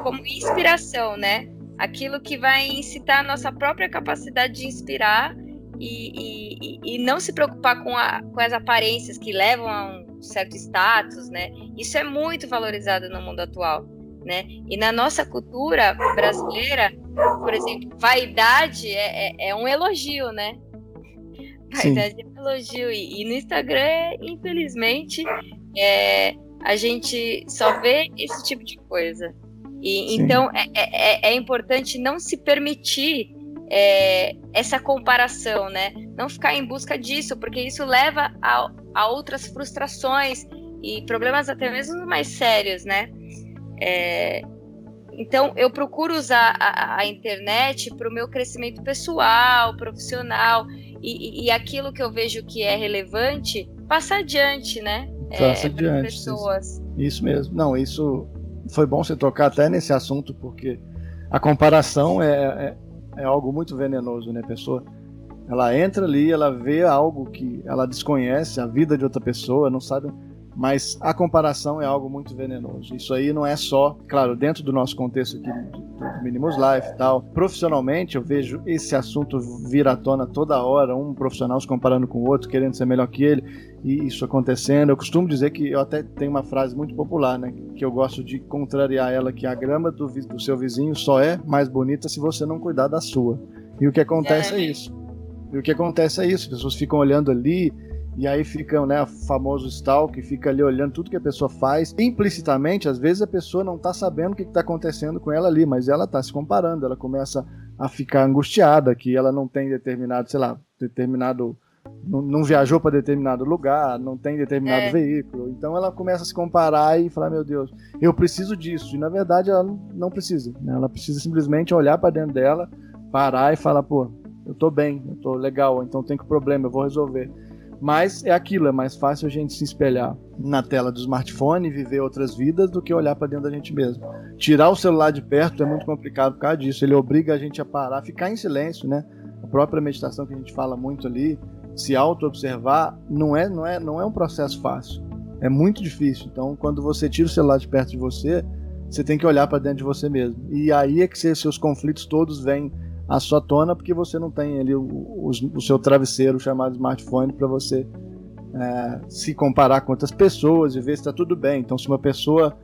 como inspiração, né? Aquilo que vai incitar a nossa própria capacidade de inspirar e, e, e não se preocupar com, a, com as aparências que levam a um certo status, né? Isso é muito valorizado no mundo atual né? E na nossa cultura brasileira, por exemplo, vaidade é, é, é um elogio, né? Vaidade Sim. é um elogio. E, e, no Instagram, infelizmente, é, a gente só vê esse tipo de coisa. E, então é, é, é, é importante não se permitir é, essa comparação, né? Não ficar em busca disso, porque isso leva a, a outras frustrações e problemas até mesmo mais sérios, né? É, então, eu procuro usar a, a internet para o meu crescimento pessoal, profissional, e, e, aquilo que eu vejo que é relevante, passar adiante, né? Passa é, adiante. Pessoas. Isso, isso mesmo. Não, isso foi bom você tocar até nesse assunto, porque a comparação é, é, é algo muito venenoso, né? A pessoa ela entra ali, ela vê algo que ela desconhece, a vida de outra pessoa, não sabe mas a comparação é algo muito venenoso. Isso aí não é só, claro, dentro do nosso contexto aqui do, Minimus Life e tal. Profissionalmente, eu vejo esse assunto vir à tona toda hora, um profissional se comparando com o outro, querendo ser melhor que ele, e isso acontecendo. Eu costumo dizer que eu até tenho uma frase muito popular, né, que eu gosto de contrariar ela, que a grama do, do seu vizinho só é mais bonita se você não cuidar da sua. E o que acontece é, é isso. E o que acontece é isso, as pessoas ficam olhando ali e aí fica, né, o famoso stalk, fica ali olhando tudo que a pessoa faz. Implicitamente, às vezes a pessoa não tá sabendo o que está acontecendo com ela ali, mas ela tá se comparando, ela começa a ficar angustiada que ela não tem determinado, sei lá, determinado não, não viajou para determinado lugar, não tem determinado é. veículo. Então ela começa a se comparar e falar: meu Deus, eu preciso disso. E na verdade ela não precisa. Né? Ela precisa simplesmente olhar para dentro dela, parar e falar: pô, eu tô bem, eu tô legal, então tem que problema, eu vou resolver. Mas é aquilo, é mais fácil a gente se espelhar na tela do smartphone e viver outras vidas do que olhar para dentro da gente mesmo. Tirar o celular de perto é muito complicado por causa disso. Ele obriga a gente a parar, ficar em silêncio, né? A própria meditação que a gente fala muito ali, se auto-observar, não é, não, é, não é um processo fácil. É muito difícil. Então, quando você tira o celular de perto de você, você tem que olhar para dentro de você mesmo. E aí é que seus conflitos todos vêm a sua tona porque você não tem ali o, o, o seu travesseiro chamado smartphone para você é, se comparar com outras pessoas e ver se está tudo bem. Então, se uma pessoa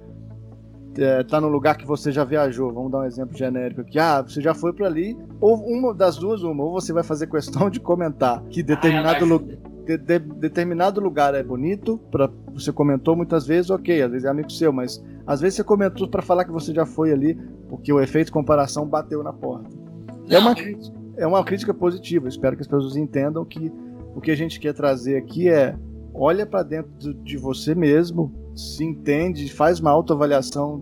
está é, tá no lugar que você já viajou, vamos dar um exemplo genérico aqui, ah, você já foi para ali, ou uma das duas, uma, ou você vai fazer questão de comentar que determinado ah, lugar. De, de, determinado lugar é bonito, pra, você comentou muitas vezes, ok, às vezes é amigo seu, mas às vezes você comentou para falar que você já foi ali, porque o efeito comparação bateu na porta. É uma, é uma crítica positiva. Espero que as pessoas entendam que o que a gente quer trazer aqui é olha para dentro de você mesmo, se entende, faz uma autoavaliação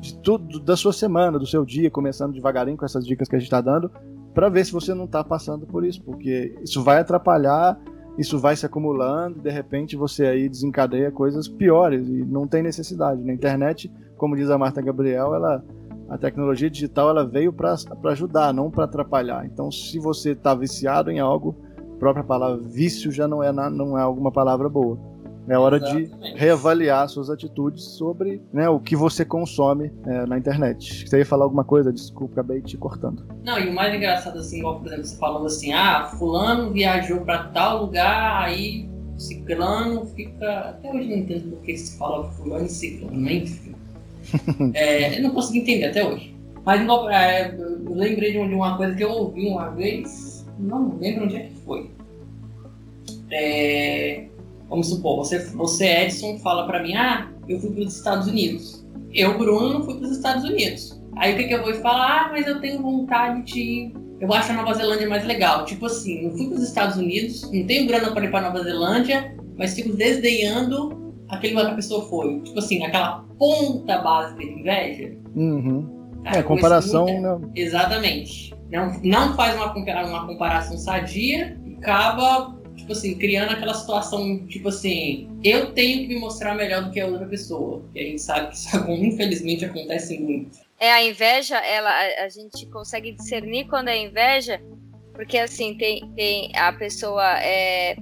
de tudo da sua semana, do seu dia, começando devagarinho com essas dicas que a gente está dando, para ver se você não está passando por isso, porque isso vai atrapalhar, isso vai se acumulando, de repente você aí desencadeia coisas piores e não tem necessidade. Na internet, como diz a Marta Gabriel, ela a tecnologia digital ela veio para ajudar, não para atrapalhar. Então, se você está viciado em algo, a própria palavra vício já não é, não é alguma palavra boa. É hora Exatamente. de reavaliar suas atitudes sobre né, o que você consome é, na internet. Você ia falar alguma coisa? Desculpa, acabei te cortando. Não, e o mais engraçado, assim, igual, por exemplo, você falando assim, ah, fulano viajou para tal lugar, aí ciclano fica... Até hoje não entendo por que se fala fulano e ciclano, nem é, eu não consegui entender até hoje. Mas é, eu lembrei de uma coisa que eu ouvi uma vez, não lembro onde é que foi. É, Vamos supor, você, você Edson, fala para mim, ah, eu fui para os Estados Unidos. Eu, Bruno, fui para os Estados Unidos. Aí o que, que eu vou falar? Ah, mas eu tenho vontade de. Eu acho a Nova Zelândia mais legal. Tipo assim, eu fui para os Estados Unidos, não tenho grana para ir para Nova Zelândia, mas fico desdenhando aquele lugar que a pessoa foi. Tipo assim, aquela ponta básica de inveja. Uhum. Cara, é, comparação. Muita... Exatamente. Não, não faz uma, uma comparação sadia e acaba tipo assim, criando aquela situação, tipo assim, eu tenho que me mostrar melhor do que a outra pessoa. E a gente sabe que isso, infelizmente, acontece muito. É, a inveja, ela, a, a gente consegue discernir quando é inveja, porque assim, tem, tem a pessoa é,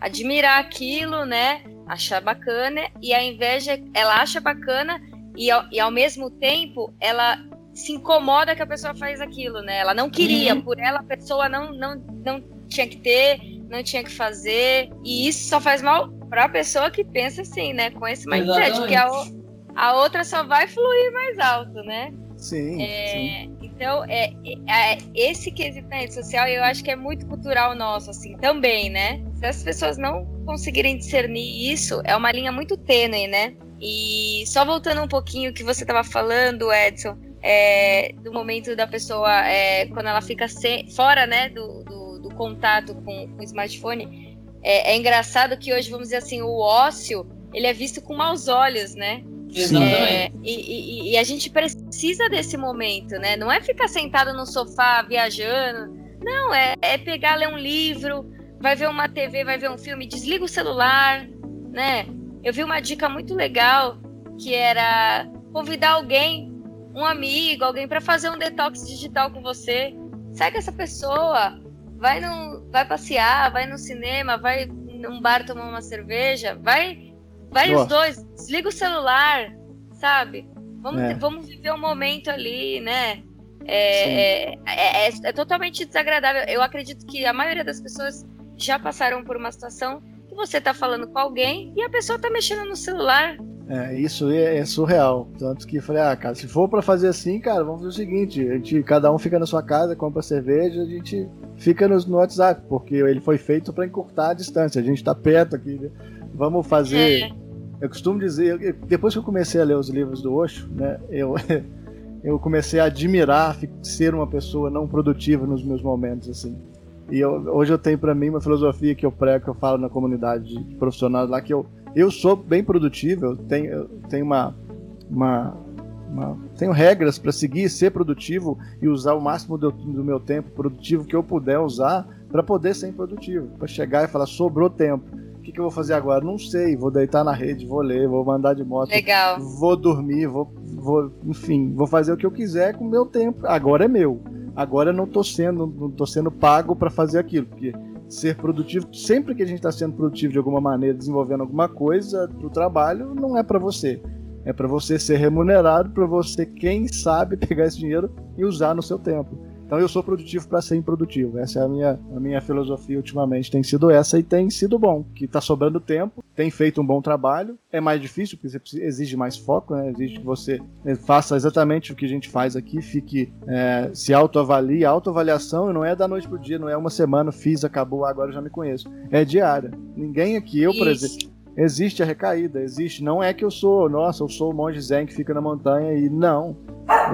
admirar aquilo, né? Achar bacana, e a inveja, ela acha bacana, e ao, e ao mesmo tempo, ela se incomoda que a pessoa faz aquilo, né? Ela não queria, uhum. por ela a pessoa não, não, não tinha que ter, não tinha que fazer. E isso só faz mal para a pessoa que pensa assim, né? Com esse mindset, Exatamente. que a, a outra só vai fluir mais alto, né? Sim, é, sim. Então, é, é, é, esse quesito na rede social eu acho que é muito cultural nosso, assim, também, né? Se as pessoas não conseguirem discernir isso, é uma linha muito tênue, né? E só voltando um pouquinho o que você estava falando, Edson, é, do momento da pessoa é, quando ela fica sem, fora, né, do, do contato com, com o smartphone, é, é, engraçado que hoje, vamos dizer assim, o ócio, ele é visto com maus olhos, né? É, e, e, e, a gente precisa desse momento, né? Não é ficar sentado no sofá viajando. Não, é, é pegar, ler um livro, vai ver uma TV, vai ver um filme, desliga o celular, né? Eu vi uma dica muito legal que era convidar alguém, um amigo, alguém para fazer um detox digital com você. Segue essa pessoa, vai no, vai passear, vai no cinema, vai num bar tomar uma cerveja, vai, vai os dois, desliga o celular, sabe? Vamos, é. vamos viver um momento ali, né? É, é, é, é, totalmente desagradável. Eu acredito que a maioria das pessoas já passaram por uma situação que você tá falando com alguém e a pessoa tá mexendo no celular. É, isso é, é, surreal. Tanto que falei, ah, cara, se for para fazer assim, cara, vamos fazer o seguinte: a gente, cada um fica na sua casa, compra cerveja, a gente fica no, no WhatsApp, porque ele foi feito para encurtar a distância. A gente tá perto aqui, né? Vamos fazer. É. Eu costumo dizer, depois que eu comecei a ler os livros do Osho, né, eu, eu comecei a admirar ser uma pessoa não produtiva nos meus momentos, assim. E eu, hoje eu tenho para mim uma filosofia que eu prego, que eu falo na comunidade de profissionais lá, que eu eu sou bem produtivo, eu tenho, eu tenho uma, uma, uma tenho regras para seguir, ser produtivo e usar o máximo do, do meu tempo produtivo que eu puder usar para poder ser produtivo, para chegar e falar sobrou tempo. O que, que, eu vou fazer agora? Não sei. Vou deitar na rede, vou ler, vou mandar de moto, Legal. vou dormir, vou, vou, enfim, vou fazer o que eu quiser com o meu tempo. Agora é meu. Agora eu não estou sendo, não tô sendo pago para fazer aquilo, porque ser produtivo, sempre que a gente está sendo produtivo de alguma maneira, desenvolvendo alguma coisa do trabalho, não é para você. É para você ser remunerado, para você, quem sabe, pegar esse dinheiro e usar no seu tempo. Então eu sou produtivo para ser improdutivo. Essa é a minha, a minha filosofia ultimamente. Tem sido essa e tem sido bom. Que está sobrando tempo, tem feito um bom trabalho. É mais difícil, porque exige mais foco, né? exige que você né, faça exatamente o que a gente faz aqui, fique, é, se autoavalie. A autoavaliação não é da noite pro dia, não é uma semana, fiz, acabou, agora já me conheço. É diária. Ninguém aqui, eu, por exemplo. Existe a recaída, existe. Não é que eu sou, nossa, eu sou o monge zen que fica na montanha e não.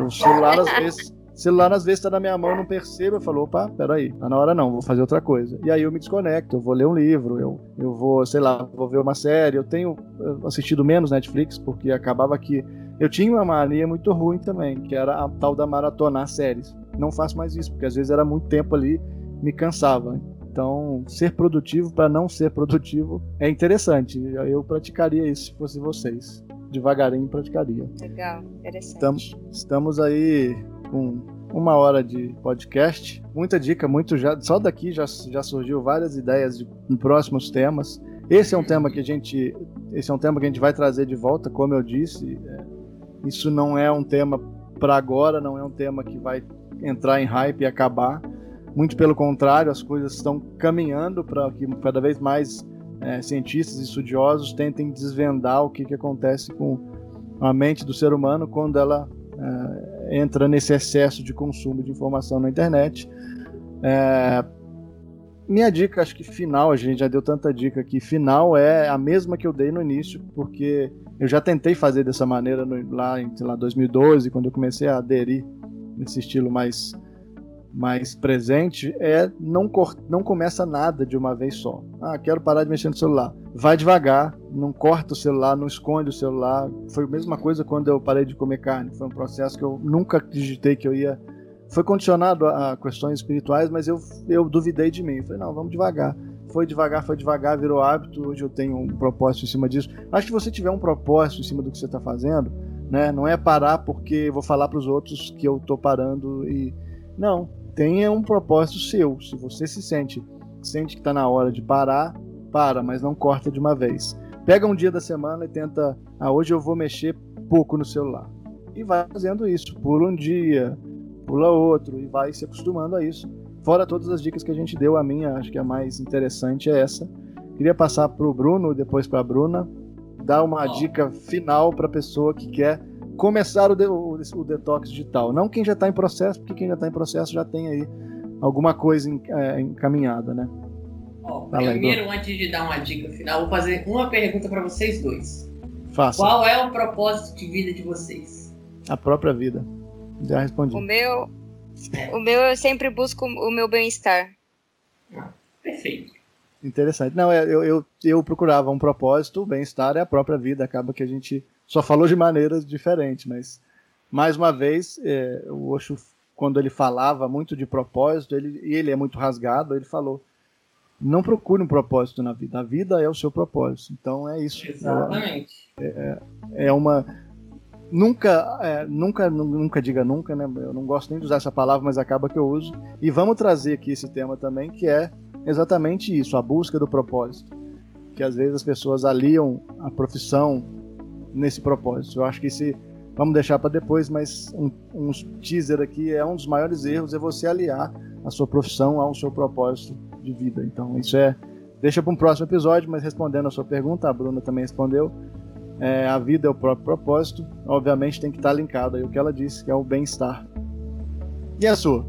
O celular às vezes celular às vezes está na minha mão, eu não percebo, eu falo, opa, peraí, tá na hora não, vou fazer outra coisa. E aí eu me desconecto, eu vou ler um livro, eu, eu vou, sei lá, vou ver uma série, eu tenho assistido menos Netflix, porque acabava que eu tinha uma mania muito ruim também, que era a tal da maratonar séries. Não faço mais isso, porque às vezes era muito tempo ali, me cansava. Então, ser produtivo para não ser produtivo é interessante. Eu praticaria isso se fosse vocês. Devagarinho praticaria. Legal, interessante. Estamos, estamos aí com uma hora de podcast. Muita dica, muito já. Só daqui já, já surgiu várias ideias de, de próximos temas. Esse é um tema que a gente. Esse é um tema que a gente vai trazer de volta, como eu disse. É, isso não é um tema para agora, não é um tema que vai entrar em hype e acabar. Muito pelo contrário, as coisas estão caminhando para que cada vez mais é, cientistas e estudiosos tentem desvendar o que, que acontece com a mente do ser humano quando ela é, entra nesse excesso de consumo de informação na internet. É, minha dica, acho que final, a gente já deu tanta dica aqui, final é a mesma que eu dei no início, porque eu já tentei fazer dessa maneira no, lá em lá, 2012, quando eu comecei a aderir nesse estilo mais, mais presente, é não, não começa nada de uma vez só. Ah, quero parar de mexer no celular. Vai devagar, não corta o celular, não esconde o celular. Foi a mesma coisa quando eu parei de comer carne. Foi um processo que eu nunca acreditei que eu ia. Foi condicionado a questões espirituais, mas eu, eu duvidei de mim. Eu falei, não, vamos devagar foi devagar, foi devagar, virou hábito. Hoje eu tenho um propósito em cima disso. Acho que você tiver um propósito em cima do que você está fazendo, né, não é parar porque vou falar para os outros que eu estou parando e não. Tenha um propósito seu. Se você se sente, sente que está na hora de parar, para, mas não corta de uma vez. Pega um dia da semana e tenta, ah, hoje eu vou mexer pouco no celular. E vai fazendo isso. Pula um dia, pula outro e vai se acostumando a isso Fora todas as dicas que a gente deu, a minha, acho que a mais interessante é essa. Queria passar para o Bruno, depois para a Bruna, dar uma oh. dica final para a pessoa que quer começar o, de, o, o, detox digital. Não quem já está em processo, porque quem já está em processo já tem aí alguma coisa é, encaminhada, né? Oh, primeiro, antes de dar uma dica final, vou fazer uma pergunta para vocês dois. Faça. Qual é o propósito de vida de vocês? A própria vida. Já respondi. O meu, o meu eu sempre busco o meu bem-estar. Ah, perfeito. Interessante. Não, é, eu, eu, eu procurava um propósito, o bem-estar é a própria vida. Acaba que a gente só falou de maneiras diferentes, mas mais uma vez, é, o Osho, quando ele falava muito de propósito, ele, e ele é muito rasgado, ele falou: não procure um propósito na vida, a vida é o seu propósito. Então é isso. Exatamente. É, é, é uma nunca, é, nunca, nunca diga nunca, né? Eu não gosto nem de usar essa palavra, mas acaba que eu uso. E vamos trazer aqui esse tema também, que é exatamente isso, a busca do propósito. Que às vezes as pessoas aliam a profissão nesse propósito. Eu acho que se vamos deixar para depois, mas um, um teaser aqui é um dos maiores erros é você aliar a sua profissão ao seu propósito de vida. Então isso é deixa para um próximo episódio, mas respondendo a sua pergunta, a Bruna também respondeu é, a vida é o próprio propósito, obviamente tem que estar linkado aí o que ela disse, que é o bem-estar. E a sua?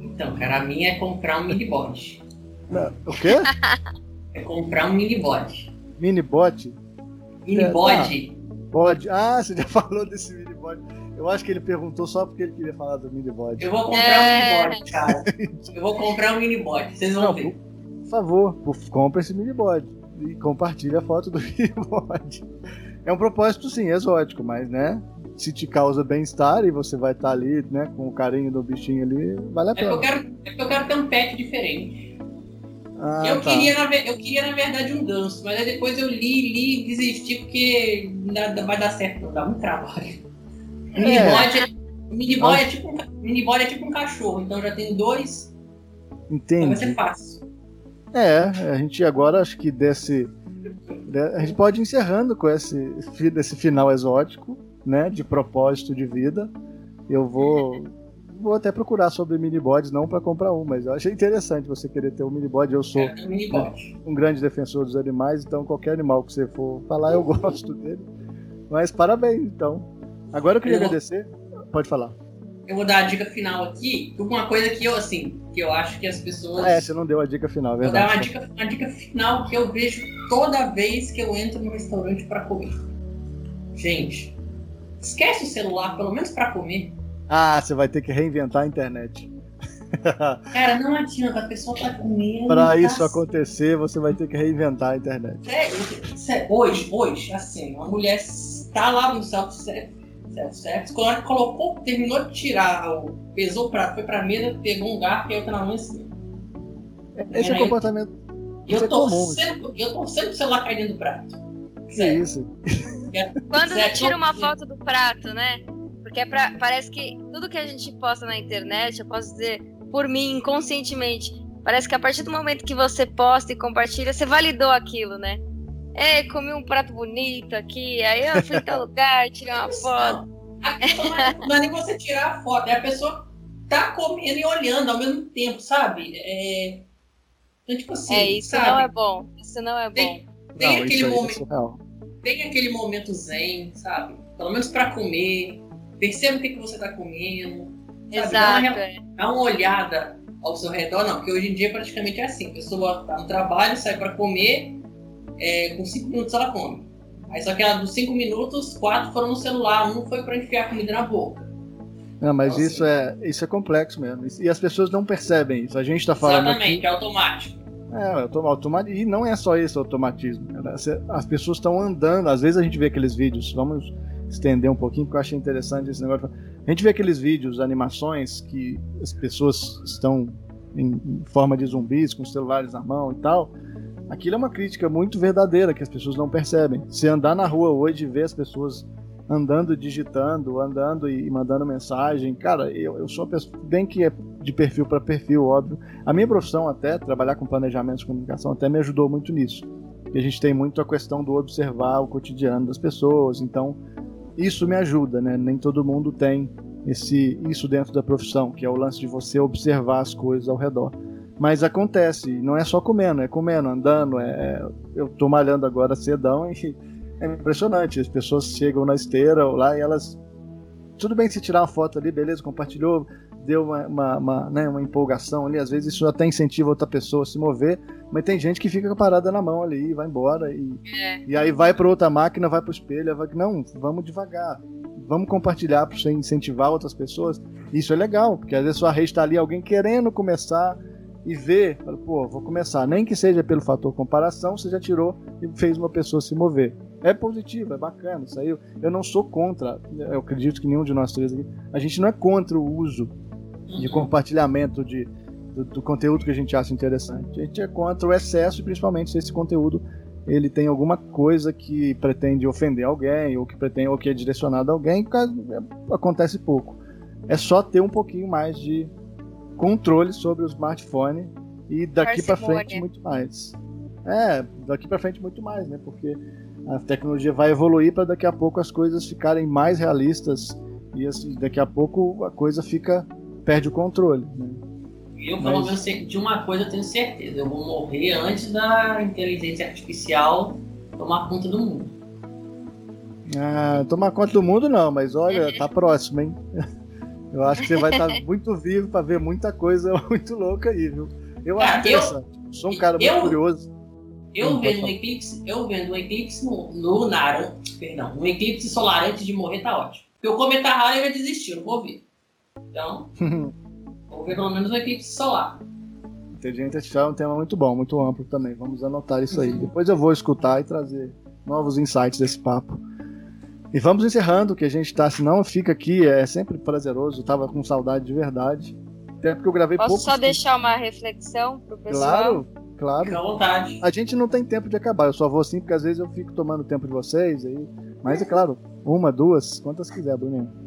Então, cara, a minha é comprar um mini bot. O quê? É comprar um mini bot. Mini bot? Mini bot? Bode. Ah, você já falou desse mini bot. Eu acho que ele perguntou só porque ele queria falar do mini bot. Eu vou comprar é... um mini bot, cara. Eu vou comprar um mini bot, vocês vão Não, ver. Por favor, compra esse mini bot e compartilha a foto do bigode. É um propósito, sim, exótico, mas, né? Se te causa bem-estar e você vai estar tá ali, né, com o carinho do bichinho ali, vale a pena. É que eu quero, é que eu quero ter um pet diferente. Ah, eu, tá. queria, na, eu queria, na verdade, um ganso, mas aí depois eu li, li e desisti porque não vai dar certo, dá muito trabalho. É. Minibody é, é, tipo um, minibody é tipo um cachorro, então já tenho dois. Entendi. Então vai ser fácil. É, a gente agora acho que desse. A gente pode ir encerrando com esse, esse final exótico, né? De propósito de vida. Eu vou. Vou até procurar sobre minibods, não para comprar um, mas eu achei interessante você querer ter um minibod. Eu sou é, um, um grande defensor dos animais, então qualquer animal que você for falar, eu gosto dele. Mas parabéns, então. Agora eu queria eu agradecer. Pode falar eu vou dar a dica final aqui, uma coisa que eu, assim, que eu acho que as pessoas. Ah, é, você não deu a dica final, é verdade. Vou dar uma dica, uma dica final que eu vejo toda vez que eu entro no restaurante para comer. Gente, esquece o celular, pelo menos para comer. Ah, você vai ter que reinventar a internet. Cara, não adianta, a pessoa tá comendo. Para tá... isso acontecer, você vai ter que reinventar a internet. É, hoje, hoje, assim, uma mulher tá lá no self-service, self quando ela colocou, terminou de tirar, pesou o prato, foi pra mesa, pegou um garfo e outra na mão assim. Esse é o comportamento. Eu, eu, torcendo, eu torcendo pro celular cair dentro do prato. Que é isso? Quando você tira uma foto do prato, né? Porque é pra, parece que tudo que a gente posta na internet, eu posso dizer por mim, inconscientemente, parece que a partir do momento que você posta e compartilha, você validou aquilo, né? É, comi um prato bonito aqui, aí eu fui em tal lugar, tirei uma foto. Não, não é nem você tirar a foto, é a pessoa tá comendo e olhando ao mesmo tempo, sabe? É, então, tipo assim, é isso sabe? não é bom. Isso não é bom. Tem, tem não, aquele é momento. tem aquele momento zen, sabe? Pelo menos para comer. Perceba o que, que você tá comendo. Sabe? Exato. Dá uma, é. dá uma olhada ao seu redor, não, porque hoje em dia praticamente é assim. A pessoa tá no trabalho, sai para comer, é, com cinco minutos ela come. Aí só que ela, dos cinco minutos, quatro foram no celular, um foi para enfiar a comida na boca. Não, mas então, isso, assim, é, isso é complexo mesmo. E as pessoas não percebem isso. A gente está falando. Exatamente, aqui... é automático. É, automático. E não é só esse automatismo. As pessoas estão andando. Às vezes a gente vê aqueles vídeos. Vamos estender um pouquinho, porque eu achei interessante esse negócio. A gente vê aqueles vídeos, animações que as pessoas estão em, forma de zumbis, com celulares na mão e tal. Aquilo é uma crítica muito verdadeira que as pessoas não percebem. Se andar na rua hoje e ver as pessoas andando, digitando, andando e mandando mensagem. Cara, eu, eu sou uma pessoa, bem que é de perfil para perfil, óbvio. A minha profissão até, trabalhar com planejamento de comunicação, até me ajudou muito nisso. E a gente tem muito a questão do observar o cotidiano das pessoas, então isso me ajuda, né? Nem todo mundo tem esse isso dentro da profissão, que é o lance de você observar as coisas ao redor. Mas acontece, não é só comendo, é comendo, andando, é, é eu tô malhando agora cedão e é impressionante. As pessoas chegam na esteira lá e elas. Tudo bem se tirar uma foto ali, beleza, compartilhou, deu uma, uma, uma, né, uma empolgação ali. Às vezes isso até incentiva outra pessoa a se mover, mas tem gente que fica parada na mão ali, vai embora e, é. e aí vai para outra máquina, vai para o espelho. Vai, não, vamos devagar. Vamos compartilhar para você incentivar outras pessoas. Isso é legal, porque às vezes sua rede está ali, alguém querendo começar e ver, pô, vou começar. Nem que seja pelo fator comparação, você já tirou e fez uma pessoa se mover é positivo, é bacana. Isso aí eu, eu não sou contra. Eu acredito que nenhum de nós três aqui. A gente não é contra o uso de compartilhamento de, do, do, conteúdo que a gente acha interessante. A gente é contra o excesso, principalmente se esse conteúdo ele tem alguma coisa que pretende ofender alguém, ou que pretende, ou que é direcionado a alguém, é, acontece pouco. É só ter um pouquinho mais de controle sobre o smartphone e daqui para frente muito mais. É, daqui para frente muito mais, né? Porque a tecnologia vai evoluir para daqui a pouco as coisas ficarem mais realistas e assim, daqui a pouco a coisa fica perde o controle. Né? Eu, pelo menos, de uma coisa eu tenho certeza: eu vou morrer antes da inteligência artificial tomar conta do mundo. Ah, tomar conta do mundo não, mas olha, tá próximo, hein? Eu acho que você vai estar muito vivo para ver muita coisa muito louca aí, viu? Eu acho interessante. Eu, Sou um cara muito eu, curioso. Eu vendo um eclipse, eu vendo um eclipse lunar, perdão, um eclipse solar antes de morrer tá ótimo. Porque o cometa Halley vai desistir, não vou ver. Então, vou ver pelo menos um eclipse solar. Inteligência artificial é um tema muito bom, muito amplo também. Vamos anotar isso aí. Uhum. Depois eu vou escutar e trazer novos insights desse papo. E vamos encerrando, que a gente tá, senão fica aqui, é sempre prazeroso, eu tava com saudade de verdade. Até porque eu gravei Posso pouco. só deixar uma reflexão pro pessoal? Claro, claro. Fica à vontade. A gente não tem tempo de acabar, eu só vou assim, porque às vezes eu fico tomando tempo de vocês aí. Mas é claro, uma, duas, quantas quiser, Bruninho.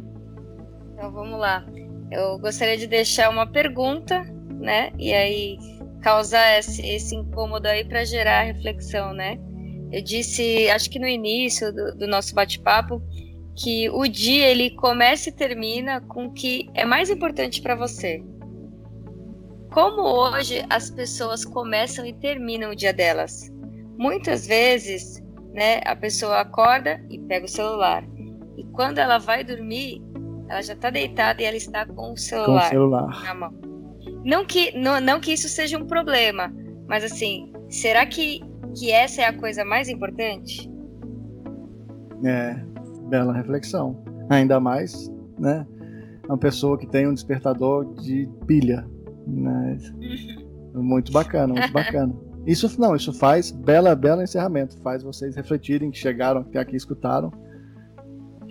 Então vamos lá. Eu gostaria de deixar uma pergunta, né? E aí causar esse, esse incômodo aí para gerar reflexão, né? Eu disse, acho que no início do, do nosso bate-papo, que o dia ele começa e termina com o que é mais importante para você, como hoje as pessoas começam e terminam o dia delas. Muitas vezes, né, a pessoa acorda e pega o celular. E quando ela vai dormir, ela já está deitada e ela está com o celular, com o celular. na mão. Não que, não, não que isso seja um problema, mas assim, será que, que essa é a coisa mais importante? É, bela reflexão. Ainda mais, né? uma pessoa que tem um despertador de pilha. Né? Muito bacana, muito bacana. Isso não, isso faz bela, bela encerramento, faz vocês refletirem que chegaram até aqui escutaram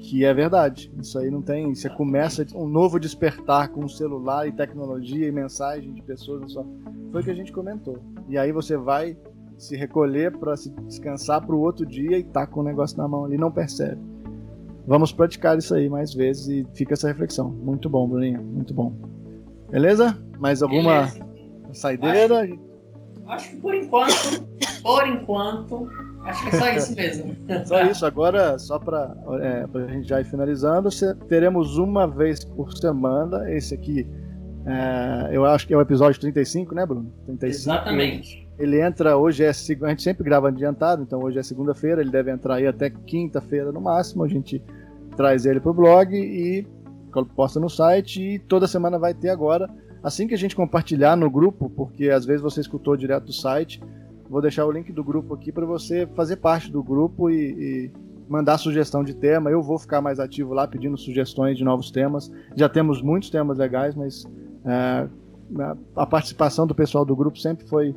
que é verdade. Isso aí não tem. Você começa um novo despertar com celular e tecnologia e mensagem de pessoas. Só. Foi o que a gente comentou. E aí você vai se recolher para se descansar para o outro dia e tá com o negócio na mão ali, não percebe. Vamos praticar isso aí mais vezes e fica essa reflexão. Muito bom, Bruninha, muito bom. Beleza? Mais alguma Beleza. saideira? Acho, acho que por enquanto, por enquanto, Acho que é só isso mesmo. só isso. Agora, só para é, a gente já ir finalizando, teremos uma vez por semana. Esse aqui, é, eu acho que é o episódio 35, né, Bruno? 35. Exatamente. Ele entra hoje, é, a gente sempre grava adiantado, então hoje é segunda-feira, ele deve entrar aí até quinta-feira no máximo. A gente traz ele pro blog e posta no site e toda semana vai ter agora. Assim que a gente compartilhar no grupo, porque às vezes você escutou direto do site, Vou deixar o link do grupo aqui para você fazer parte do grupo e, e, mandar sugestão de tema. Eu vou ficar mais ativo lá pedindo sugestões de novos temas. Já temos muitos temas legais, mas é, a participação do pessoal do grupo sempre foi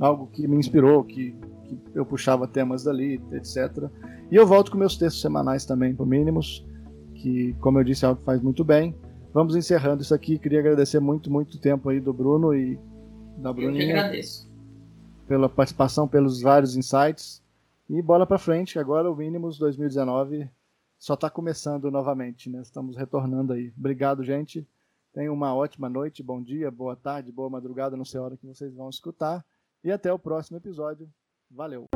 algo que me inspirou, que, que eu puxava temas dali, etc. E eu volto com meus textos semanais também, por mínimos, que, como eu disse, é algo que faz muito bem. Vamos encerrando isso aqui. Queria agradecer muito, muito tempo aí do Bruno e da Bruninha. Eu que agradeço pela participação, pelos vários insights. E bola para frente, agora o Mínimos 2019 só está começando novamente, né? Estamos retornando aí. Obrigado, gente. Tenham uma ótima noite, bom dia, boa tarde, boa madrugada, não sei a hora que vocês vão escutar. E até o próximo episódio. Valeu!